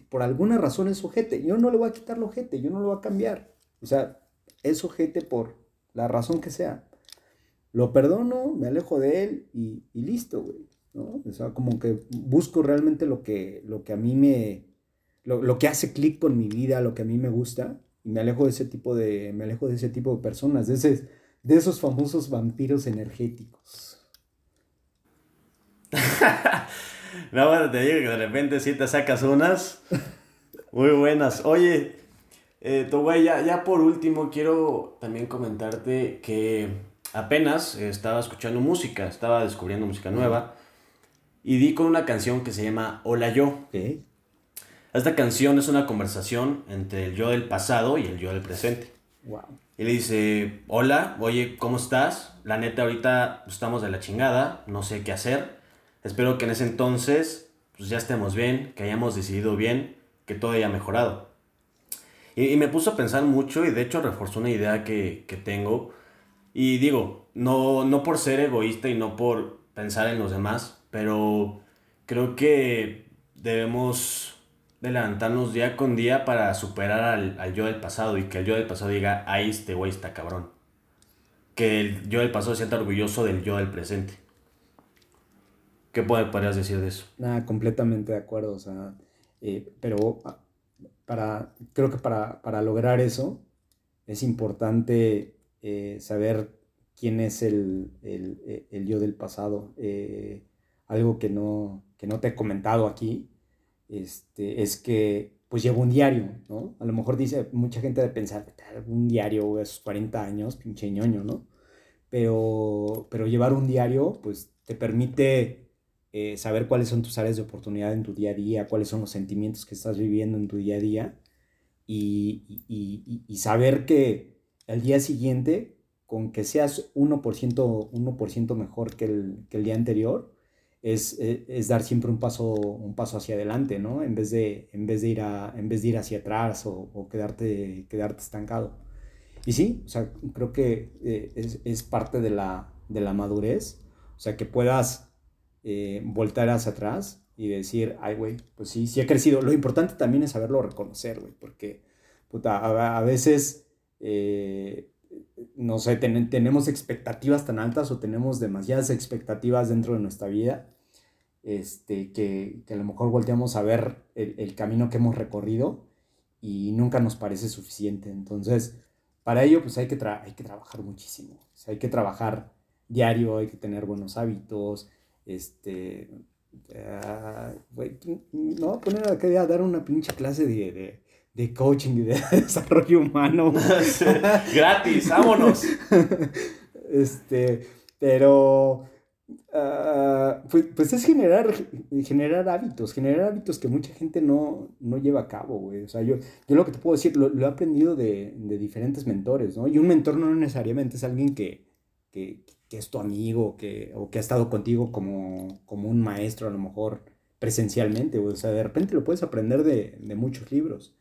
por alguna razón es ojete. Yo no le voy a quitar lo ojete, yo no lo voy a cambiar. O sea, es ojete por la razón que sea. Lo perdono, me alejo de él y, y listo, güey. ¿no? O sea, como que busco realmente lo que, lo que a mí me, lo, que hace clic con mi vida, lo que a mí me gusta, y me alejo de ese tipo de, me alejo de ese tipo de personas, de, ese, de esos famosos vampiros energéticos. no, bueno, te digo que de repente sí te sacas unas muy buenas. Oye, eh, tu güey, ya, ya por último quiero también comentarte que apenas estaba escuchando música, estaba descubriendo música nueva y di con una canción que se llama Hola Yo. Esta canción es una conversación entre el yo del pasado y el yo del presente. Wow. Y le dice, hola, oye, ¿cómo estás? La neta, ahorita estamos de la chingada, no sé qué hacer. Espero que en ese entonces pues, ya estemos bien, que hayamos decidido bien, que todo haya mejorado. Y, me puso a pensar mucho y de hecho reforzó una idea que, que tengo. Y digo, no, no por ser egoísta y no por pensar en los demás, pero creo que debemos de levantarnos día con día para superar al, yo del pasado y que el yo del pasado diga, ahí este güey está cabrón. Que el yo del pasado sienta orgulloso del yo del presente. ¿Qué podrías decir de eso? Nada, completamente de acuerdo, o sea, eh, pero ah, para, creo que para, lograr eso es importante eh, saber quién es el, yo del pasado. Eh, algo que no, que no te he comentado aquí, este, es que pues llevo un diario, ¿no? A lo mejor dice, mucha gente de pensar, un diario a sus 40 años, pinche ñoño, ¿no? Pero, pero llevar un diario, pues te permite eh, saber cuáles son tus áreas de oportunidad en tu día a día, cuáles son los sentimientos que estás viviendo en tu día a día y, y, saber que el día siguiente, con que seas 1%, 1 mejor que el, que el día anterior, es, e, es, dar siempre un paso, un paso hacia adelante, ¿no? En vez de, en vez de, ir, a, en vez de ir hacia atrás o, o quedarte, quedarte estancado. Y sí, o sea, creo que eh, es, es, parte de la, de la madurez, o sea, que puedas eh, voltar hacia atrás y decir, ay, güey, pues sí, sí he crecido. Lo importante también es saberlo reconocer, güey, porque, puta, a, veces, eh, no sé, tenemos expectativas tan altas o tenemos demasiadas expectativas dentro de nuestra vida, este, que, que a lo mejor volteamos a ver el, camino que hemos recorrido y nunca nos parece suficiente. Entonces, para ello, pues hay que, hay que trabajar muchísimo. Hay que trabajar diario, hay que tener buenos hábitos, este, uh, no voy a poner a dar una pinche clase de, de, de coaching y de desarrollo humano. Gratis, vámonos. Este, pero uh, pues, pues, es generar, generar hábitos, generar hábitos que mucha gente no, no lleva a cabo, güey. O sea, yo, yo lo que te puedo decir, lo, lo he aprendido de, de, diferentes mentores, ¿no? Y un mentor no necesariamente es alguien que, que, es tu amigo que, o que ha estado contigo como, como un maestro a lo mejor presencialmente, o sea, de repente lo puedes aprender de, de, muchos libros.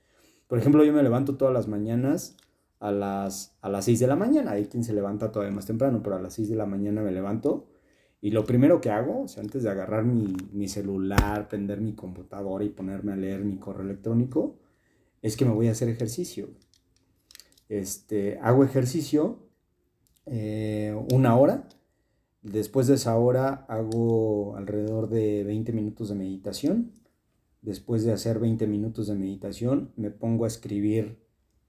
Por ejemplo, yo me levanto todas las mañanas a las, a las 6 de la mañana, hay quien se levanta todavía más temprano, pero a las 6 de la mañana me levanto y lo primero que hago, o sea, antes de agarrar mi, mi celular, prender mi computadora y ponerme a leer mi correo electrónico, es que me voy a hacer ejercicio. Este, hago ejercicio eh, una hora. Después de esa hora hago alrededor de 20 minutos de meditación. Después de hacer 20 minutos de meditación me pongo a escribir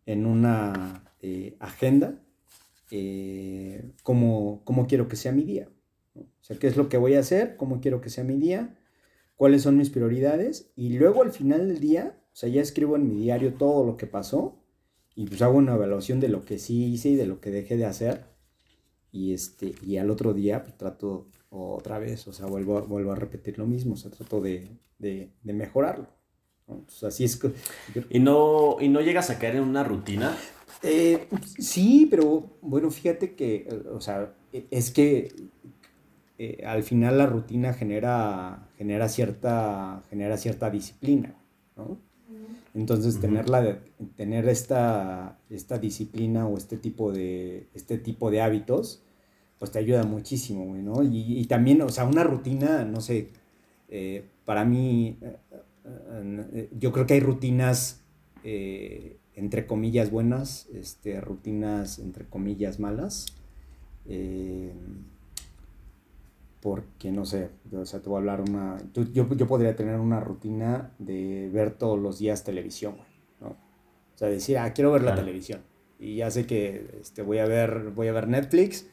en una eh, agenda eh, cómo, cómo, quiero que sea mi día. O sea, qué es lo que voy a hacer, cómo quiero que sea mi día, cuáles son mis prioridades y luego al final del día, o sea, ya escribo en mi diario todo lo que pasó y pues hago una evaluación de lo que sí hice y de lo que dejé de hacer y, este, y al otro día pues, trato otra vez, o sea, vuelvo, vuelvo a repetir lo mismo, o sea, trato de, de, de mejorarlo. así es que... ¿Y no, ¿Y no llegas a caer en una rutina? Eh, sí, pero bueno, fíjate que, o sea, es que eh, al final la rutina genera, genera, cierta, genera cierta disciplina, ¿no? Entonces, tener, tener esta, esta disciplina o este tipo de, este tipo de hábitos, pues te ayuda muchísimo, ¿no? Y, y, también, o sea, una rutina, no sé, eh, para mí, eh, eh, yo creo que hay rutinas, entre comillas, buenas, este, rutinas, entre comillas, malas porque no sé, o sea, te voy a hablar una... Yo, yo podría tener una rutina de ver todos los días televisión, ¿no? O sea, decir, ah, quiero ver la televisión. Y ya sé que este, voy, a ver, voy a ver Netflix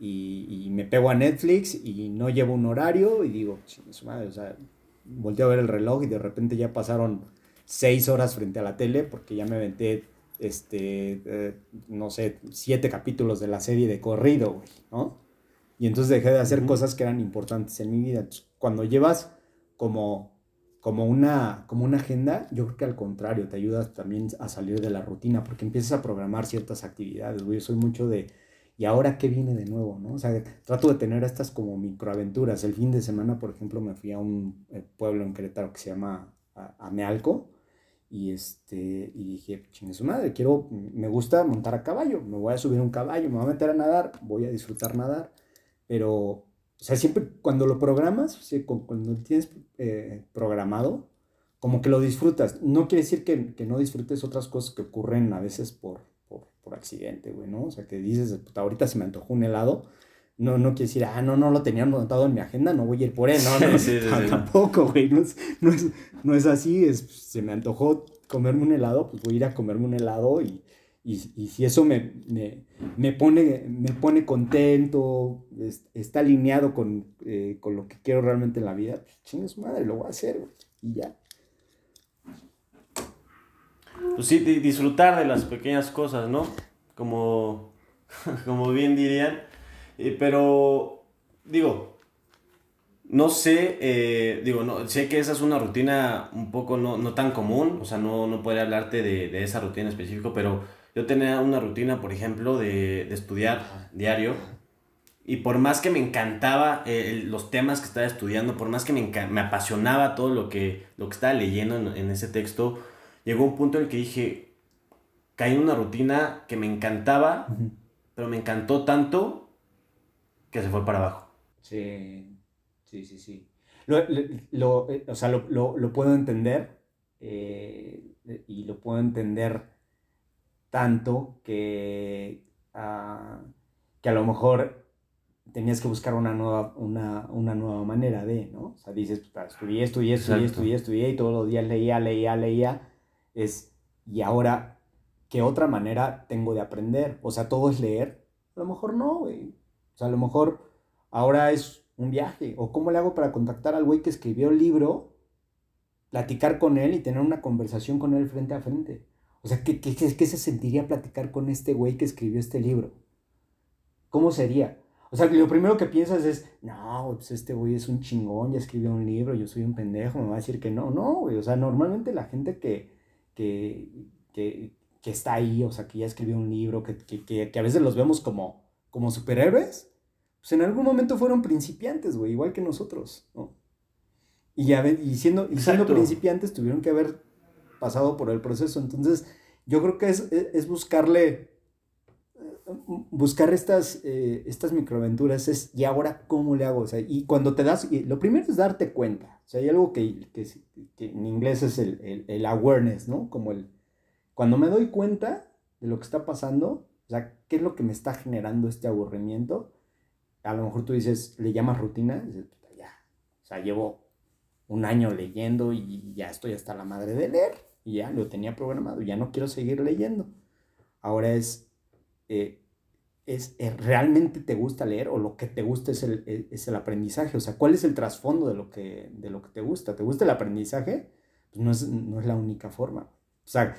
y, y, me pego a Netflix y no llevo un horario y digo, su madre, o sea, volteo a ver el reloj y de repente ya pasaron seis horas frente a la tele porque ya me aventé, este, eh, no sé, siete capítulos de la serie de corrido, güey, ¿no? Y entonces dejé de hacer cosas que eran importantes en mi vida. cuando llevas como, como, una, como una agenda, yo creo que al contrario, te ayuda también a salir de la rutina, porque empiezas a programar ciertas actividades. Yo soy mucho de, ¿y ahora qué viene de nuevo? ¿no? O sea, trato de tener estas como microaventuras. El fin de semana, por ejemplo, me fui a un eh, pueblo en Querétaro que se llama Amealco. Y, este, y dije, chingue su madre, quiero, me gusta montar a caballo, me voy a subir un caballo, me voy a meter a nadar, voy a disfrutar nadar pero, o sea, siempre cuando lo programas, o sea, cuando lo tienes eh, programado, como que lo disfrutas. No quiere decir que, que, no disfrutes otras cosas que ocurren a veces por, accidente, güey, ¿no? O sea, que dices, puta, ahorita se me antojó un helado. No, no quiere decir, ah, no, no lo tenía anotado en mi agenda, no voy a ir por él. No, no, sí, sí, sí. tampoco, güey. No es, no, es, no es así, es, se me antojó comerme un helado, pues voy a ir a comerme un helado y, y, y si eso me, me, me, pone, me pone contento, está alineado con, eh, con, lo que quiero realmente en la vida, pues chingue su madre, lo voy a hacer, y ya. pues sí, disfrutar de las pequeñas cosas, ¿no? Como, como bien dirían. Eh, pero, digo, no sé, eh, digo, no, sé que esa es una rutina un poco no, no tan común, o sea, no, no podría hablarte de, de esa rutina específico, pero yo tenía una rutina, por ejemplo, de, de estudiar diario. Y por más que me encantaba eh, los temas que estaba estudiando, por más que me, me apasionaba todo lo que, lo que estaba leyendo en, en, ese texto, llegó un punto en el que dije, caí en una rutina que me encantaba, pero me encantó tanto que se fue para abajo. Sí, sí, sí, sí. Lo, lo, eh, o sea, lo, lo puedo entender eh, y lo puedo entender tanto que, uh, que a lo mejor tenías que buscar una nueva, una, una nueva manera de, ¿no? O sea, dices, pues, estudié, estudié, estudié, estudié, estudié, y todos los días leía, leía, leía. Es, y ahora, ¿qué otra manera tengo de aprender? O sea, todo es leer. A lo mejor no, güey. O sea, a lo mejor ahora es un viaje. O cómo le hago para contactar al güey que escribió el libro, platicar con él y tener una conversación con él frente a frente. O sea, ¿qué, qué, qué se sentiría platicar con este güey que escribió este libro? ¿Cómo sería? O sea, lo primero que piensas es, no, pues este güey es un chingón, ya escribió un libro, yo soy un pendejo, me va a decir que no, no, güey. O sea, normalmente la gente que, que, que, que está ahí, o sea, que ya escribió un libro, que, que, que a veces los vemos como, como superhéroes, pues en algún momento fueron principiantes, güey, igual que nosotros, ¿no? Y, ya, y, siendo, y siendo principiantes tuvieron que haber pasado por el proceso. Entonces, yo creo que es, es buscarle buscar estas, eh, estas microaventuras es, ¿y ahora cómo le hago? O sea, y cuando te das, lo primero es darte cuenta. O sea, hay algo que, que, en inglés es el, el, el, awareness, ¿no? Como el, cuando me doy cuenta de lo que está pasando, o sea, ¿qué es lo que me está generando este aburrimiento? A lo mejor tú dices, le llamas rutina, dices, ya, o sea, llevo un año leyendo y ya estoy hasta la madre de leer, y ya lo tenía programado, ya no quiero seguir leyendo. Ahora es, eh, es, eh, realmente te gusta leer o lo que te gusta es el, e, es el aprendizaje. O sea, ¿cuál es el trasfondo de lo que, de lo que te gusta? ¿Te gusta el aprendizaje? Pues no es, no es la única forma. O sea,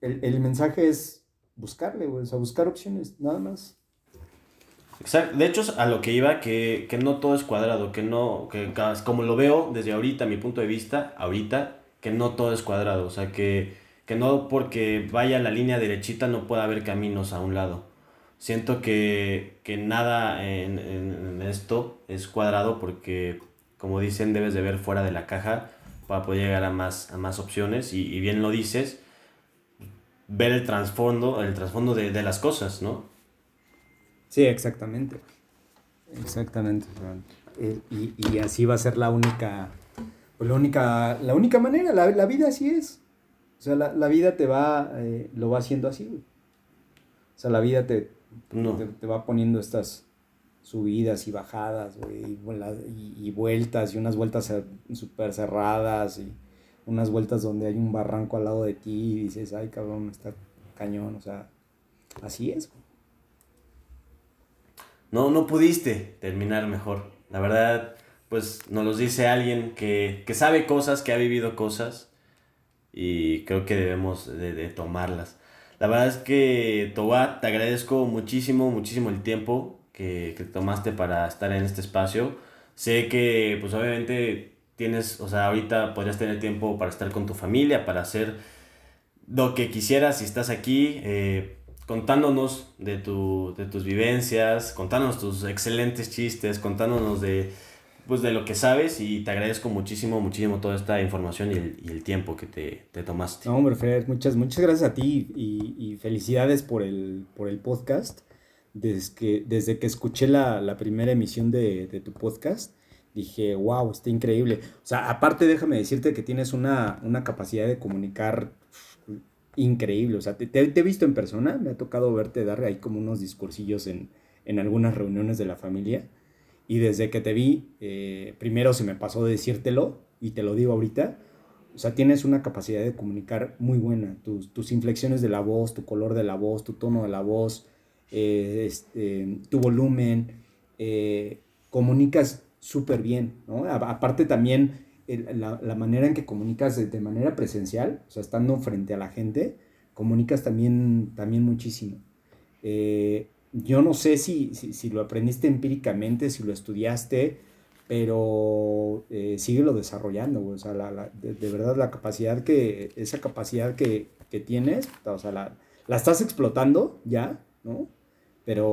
el, el mensaje es buscarle, o sea, buscar opciones, nada más. Exacto. De hecho, a lo que iba, que, que no todo es cuadrado, que no, que como lo veo desde ahorita, mi punto de vista, ahorita, que no todo es cuadrado. O sea, que, que no porque vaya la línea derechita no pueda haber caminos a un lado siento que, nada en, esto es cuadrado porque, como dicen, debes de ver fuera de la caja para poder llegar a más, a más opciones y, bien lo dices, ver el trasfondo, el trasfondo de, las cosas, ¿no? Sí, exactamente. Exactamente. Eh, y, así va a ser la única, pues, la única, la única manera, la, vida así es. O sea, la, vida te va, eh, lo va haciendo así, O sea, la vida te, no. Te, va poniendo estas subidas y bajadas, y, vueltas, y unas vueltas súper cerradas, y unas vueltas donde hay un barranco al lado de ti, y dices, ay cabrón, está cañón, o sea, así es. No, no pudiste terminar mejor. La verdad, pues nos lo dice alguien que, sabe cosas, que ha vivido cosas, y creo que debemos de tomarlas. La verdad es que, Toba, te agradezco muchísimo, muchísimo el tiempo que, que tomaste para estar en este espacio. Sé que, pues obviamente, tienes, o sea, ahorita podrías tener tiempo para estar con tu familia, para hacer lo que quisieras si estás aquí, eh, contándonos de, tu, de tus vivencias, contándonos tus excelentes chistes, contándonos de pues de lo que sabes y te agradezco muchísimo, muchísimo toda esta información y el, y el tiempo que te, te, tomaste. No, hombre, Fred, muchas, muchas gracias a ti y, y felicidades por el, por el podcast. Desde que, desde que escuché la, la primera emisión de, de, tu podcast, dije, wow, está increíble. O sea, aparte déjame decirte que tienes una, una capacidad de comunicar increíble. O sea, te, he visto en persona, me ha tocado verte dar ahí como unos discursillos en, en algunas reuniones de la familia y desde que te vi, eh, primero se me pasó de decírtelo y te lo digo ahorita. O sea, tienes una capacidad de comunicar muy buena. Tus, tus inflexiones de la voz, tu color de la voz, tu tono de la voz, eh, este, tu volumen, eh, comunicas súper bien, ¿no? aparte también la, manera en que comunicas de, manera presencial, o sea, estando frente a la gente, comunicas también, también muchísimo. Eh, yo no sé si, si, lo aprendiste empíricamente, si lo estudiaste, pero eh, síguelo desarrollando, O sea, la, de, verdad la capacidad que, esa capacidad que, tienes, o sea, la, la estás explotando ya, ¿no? Pero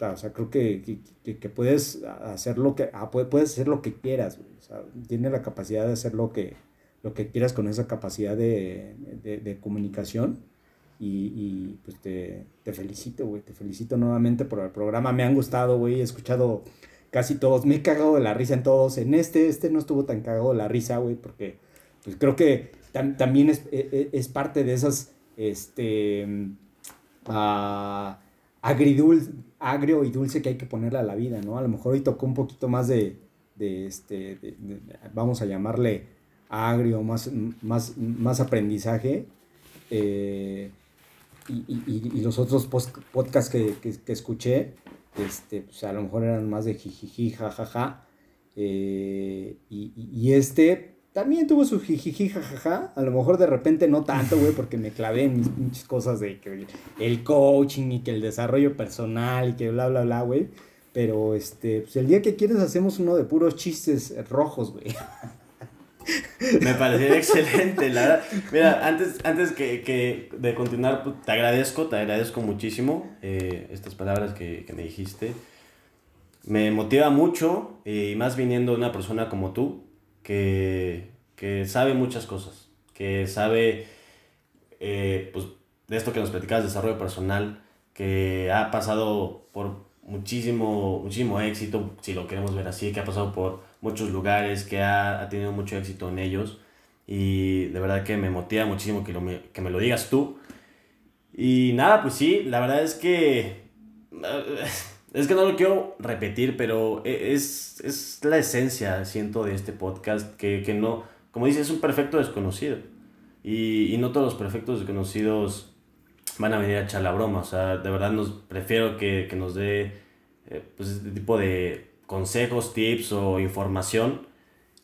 o sea, creo que, que, puedes hacer lo que ah, puedes hacer lo que quieras, O tiene la capacidad de hacer lo que, lo que quieras con esa capacidad de, de, comunicación. Y, y, pues te, felicito, güey. Te felicito nuevamente por el programa. Me han gustado, güey. He escuchado casi todos. Me he cagado de la risa en todos. En este, este no estuvo tan cagado de la risa, güey, porque pues creo que también es, es, e, es, parte de esas, este, uh, agridulce, agrio y dulce que hay que ponerle a la vida, ¿no? A lo mejor hoy tocó un poquito más de, de este, vamos a llamarle agrio, más, más, más aprendizaje. Eh, y, los otros podcasts que, que, escuché, este, pues a lo mejor eran más de jijiji, jajaja. Eh, y, y, este, también tuvo su jijiji, jajaja. A lo mejor de repente no tanto, güey, porque me clavé en mis cosas de que el coaching y que el desarrollo personal y que bla, bla, bla, güey. Pero este, pues el día que quieres hacemos uno de puros chistes rojos, güey. Me pareció excelente, la verdad. Mira, antes, antes que, de continuar, pues, te agradezco, te agradezco muchísimo eh, estas palabras que, me dijiste. Me motiva mucho, y más viniendo de una persona como tú, que, sabe muchas cosas, que sabe eh, pues, de esto que nos platicabas, desarrollo personal, que ha pasado por muchísimo, muchísimo éxito, si lo queremos ver así, que ha pasado por muchos lugares, que ha, tenido mucho éxito en ellos. Y de verdad que me motiva muchísimo que, lo, que me lo digas tú. Y nada, pues sí, la verdad es que es que no lo quiero repetir, pero e, es, es la esencia, siento, de este podcast, que, que no, como dices, es un perfecto desconocido. Y, y, no todos los perfectos desconocidos van a venir a echar la broma. O sea, de verdad nos prefiero que, que nos dé eh, pues este tipo de consejos, tips o información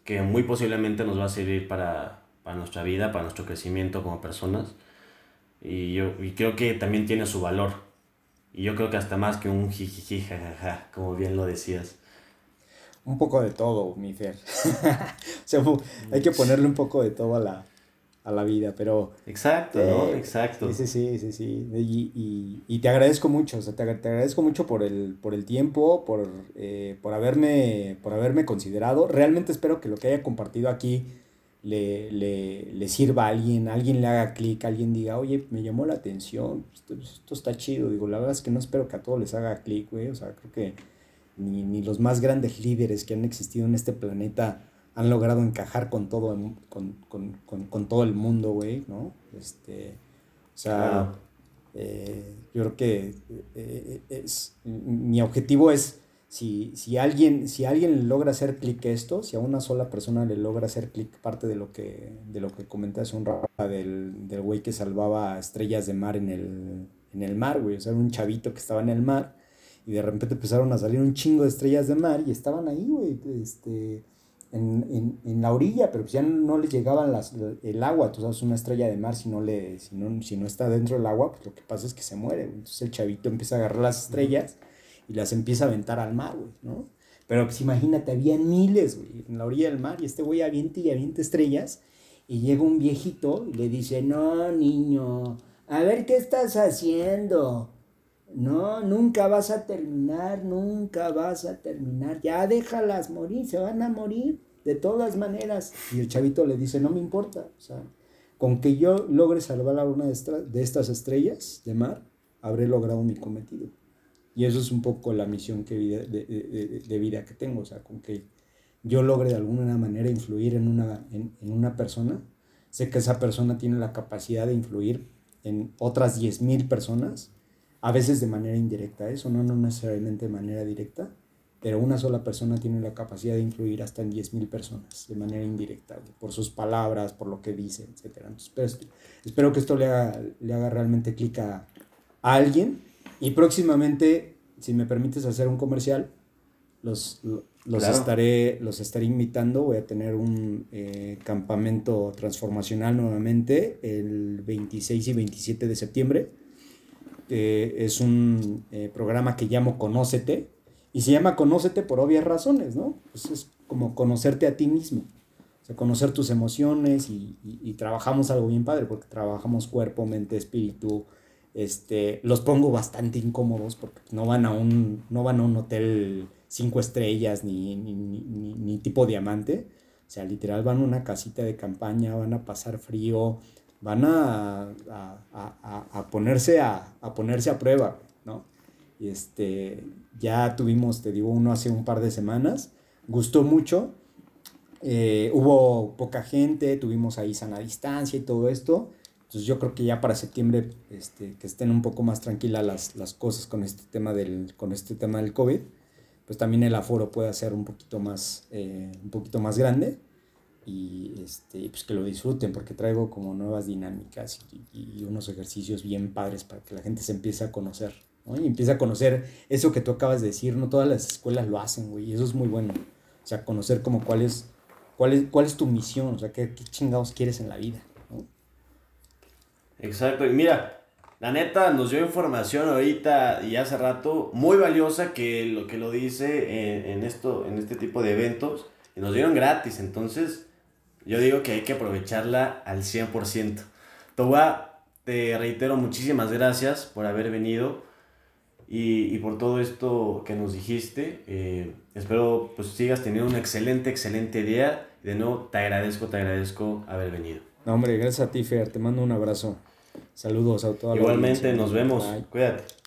que muy posiblemente nos va a servir para, para nuestra vida, para nuestro crecimiento como personas. Y yo y creo que también tiene su valor. Y yo creo que hasta más que un jijiji, jajaja, como bien lo decías. Un poco de todo, mi Fer. o sea, hay que ponerle un poco de todo a la, a la vida, pero... Exacto, ¿no? Eh, Exacto. Sí, sí, sí, sí. Y, y, y, te agradezco mucho, o sea, te, te, agradezco mucho por el, por el tiempo, por, eh, por, haberme, por haberme considerado. Realmente espero que lo que haya compartido aquí le, le, le sirva a alguien, alguien le haga clic, alguien diga, oye, me llamó la atención, esto, esto, está chido. Digo, la verdad es que no espero que a todos les haga clic, güey. O sea, creo que ni, ni, los más grandes líderes que han existido en este planeta han logrado encajar con todo, con, con, con, con todo el mundo, güey, ¿no? Este, o sea, eh, yo creo que eh, es, mi objetivo es si, si, alguien, si alguien logra hacer clic esto, si a una sola persona le logra hacer clic parte de lo que, de lo que comenté hace un rato del, del güey que salvaba estrellas de mar en el, en el mar, güey. O sea, un chavito que estaba en el mar y de repente empezaron a salir un chingo de estrellas de mar y estaban ahí, güey, este, en, en, en, la orilla, pero pues ya no les llegaba las, el agua. Tú sabes, una estrella de mar, si no, le, si, no, si no está dentro del agua, pues lo que pasa es que se muere. Entonces el chavito empieza a agarrar las estrellas y las empieza a aventar al mar, güey, ¿no? Pero pues imagínate, había miles, güey, en la orilla del mar y este güey avienta y avienta estrellas y llega un viejito y le dice, no, niño, a ver qué estás haciendo. No, nunca vas a terminar, nunca vas a terminar. Ya déjalas morir, se van a morir de todas maneras. Y el chavito le dice, no me importa. O sea, con que yo logre salvar a una de estas estrellas de mar, habré logrado mi cometido. Y eso es un poco la misión que de, de, de, vida que tengo, o sea, con que yo logre de alguna manera influir en una, en, en una persona, sé que esa persona tiene la capacidad de influir en otras 10.000 personas, a veces de manera indirecta, eso no, no necesariamente de manera directa, pero una sola persona tiene la capacidad de influir hasta en 10.000 personas de manera indirecta, por sus palabras, por lo que dice, etc. Entonces, espero, que esto le haga, le haga realmente clic a alguien y próximamente, si me permites hacer un comercial, los, los, estaré, los estaré invitando. Voy a tener un eh, campamento transformacional nuevamente el 26 y 27 de septiembre. es un eh, programa que llamo Conócete. Y se llama Conócete por obvias razones, ¿no? Pues es como conocerte a ti mismo. O sea, conocer tus emociones y, y trabajamos algo bien padre porque trabajamos cuerpo, mente, espíritu, este, los pongo bastante incómodos porque no van a un, no van a un hotel cinco estrellas ni, ni, tipo diamante. O sea, literal van a una casita de campaña, van a pasar frío, van a, a, ponerse, a, ponerse a prueba, ¿no? Y este, ya tuvimos, te digo, uno hace un par de semanas, gustó mucho, eh, hubo poca gente, tuvimos ahí sana distancia y todo esto, entonces yo creo que ya para septiembre este, que estén un poco más tranquilas las, las, cosas con este, tema del, con este tema del COVID, pues también el aforo puede ser un poquito más, eh, un poquito más grande y este, pues que lo disfruten porque traigo como nuevas dinámicas y, y, unos ejercicios bien padres para que la gente se empiece a conocer, ¿no? Y empiece a conocer eso que tú acabas de decir, no todas las escuelas lo hacen, güey, y eso es muy bueno. O sea, conocer como cuál es, cuál es, cuál es tu misión, o sea, qué, qué chingados quieres en la vida. Exacto, y mira, la neta nos dio información ahorita y hace rato muy valiosa que lo que lo dice en, esto, en este tipo de eventos y nos dieron gratis, entonces yo digo que hay que aprovecharla al 100%. Toba, te reitero muchísimas gracias por haber venido y, por todo esto que nos dijiste. Eh, espero pues sigas teniendo una excelente, excelente día. De nuevo, te agradezco, te agradezco haber venido. No, hombre, gracias a ti, Fer. Te mando un abrazo. Saludos a todos. Igualmente, nos vemos. Cuídate.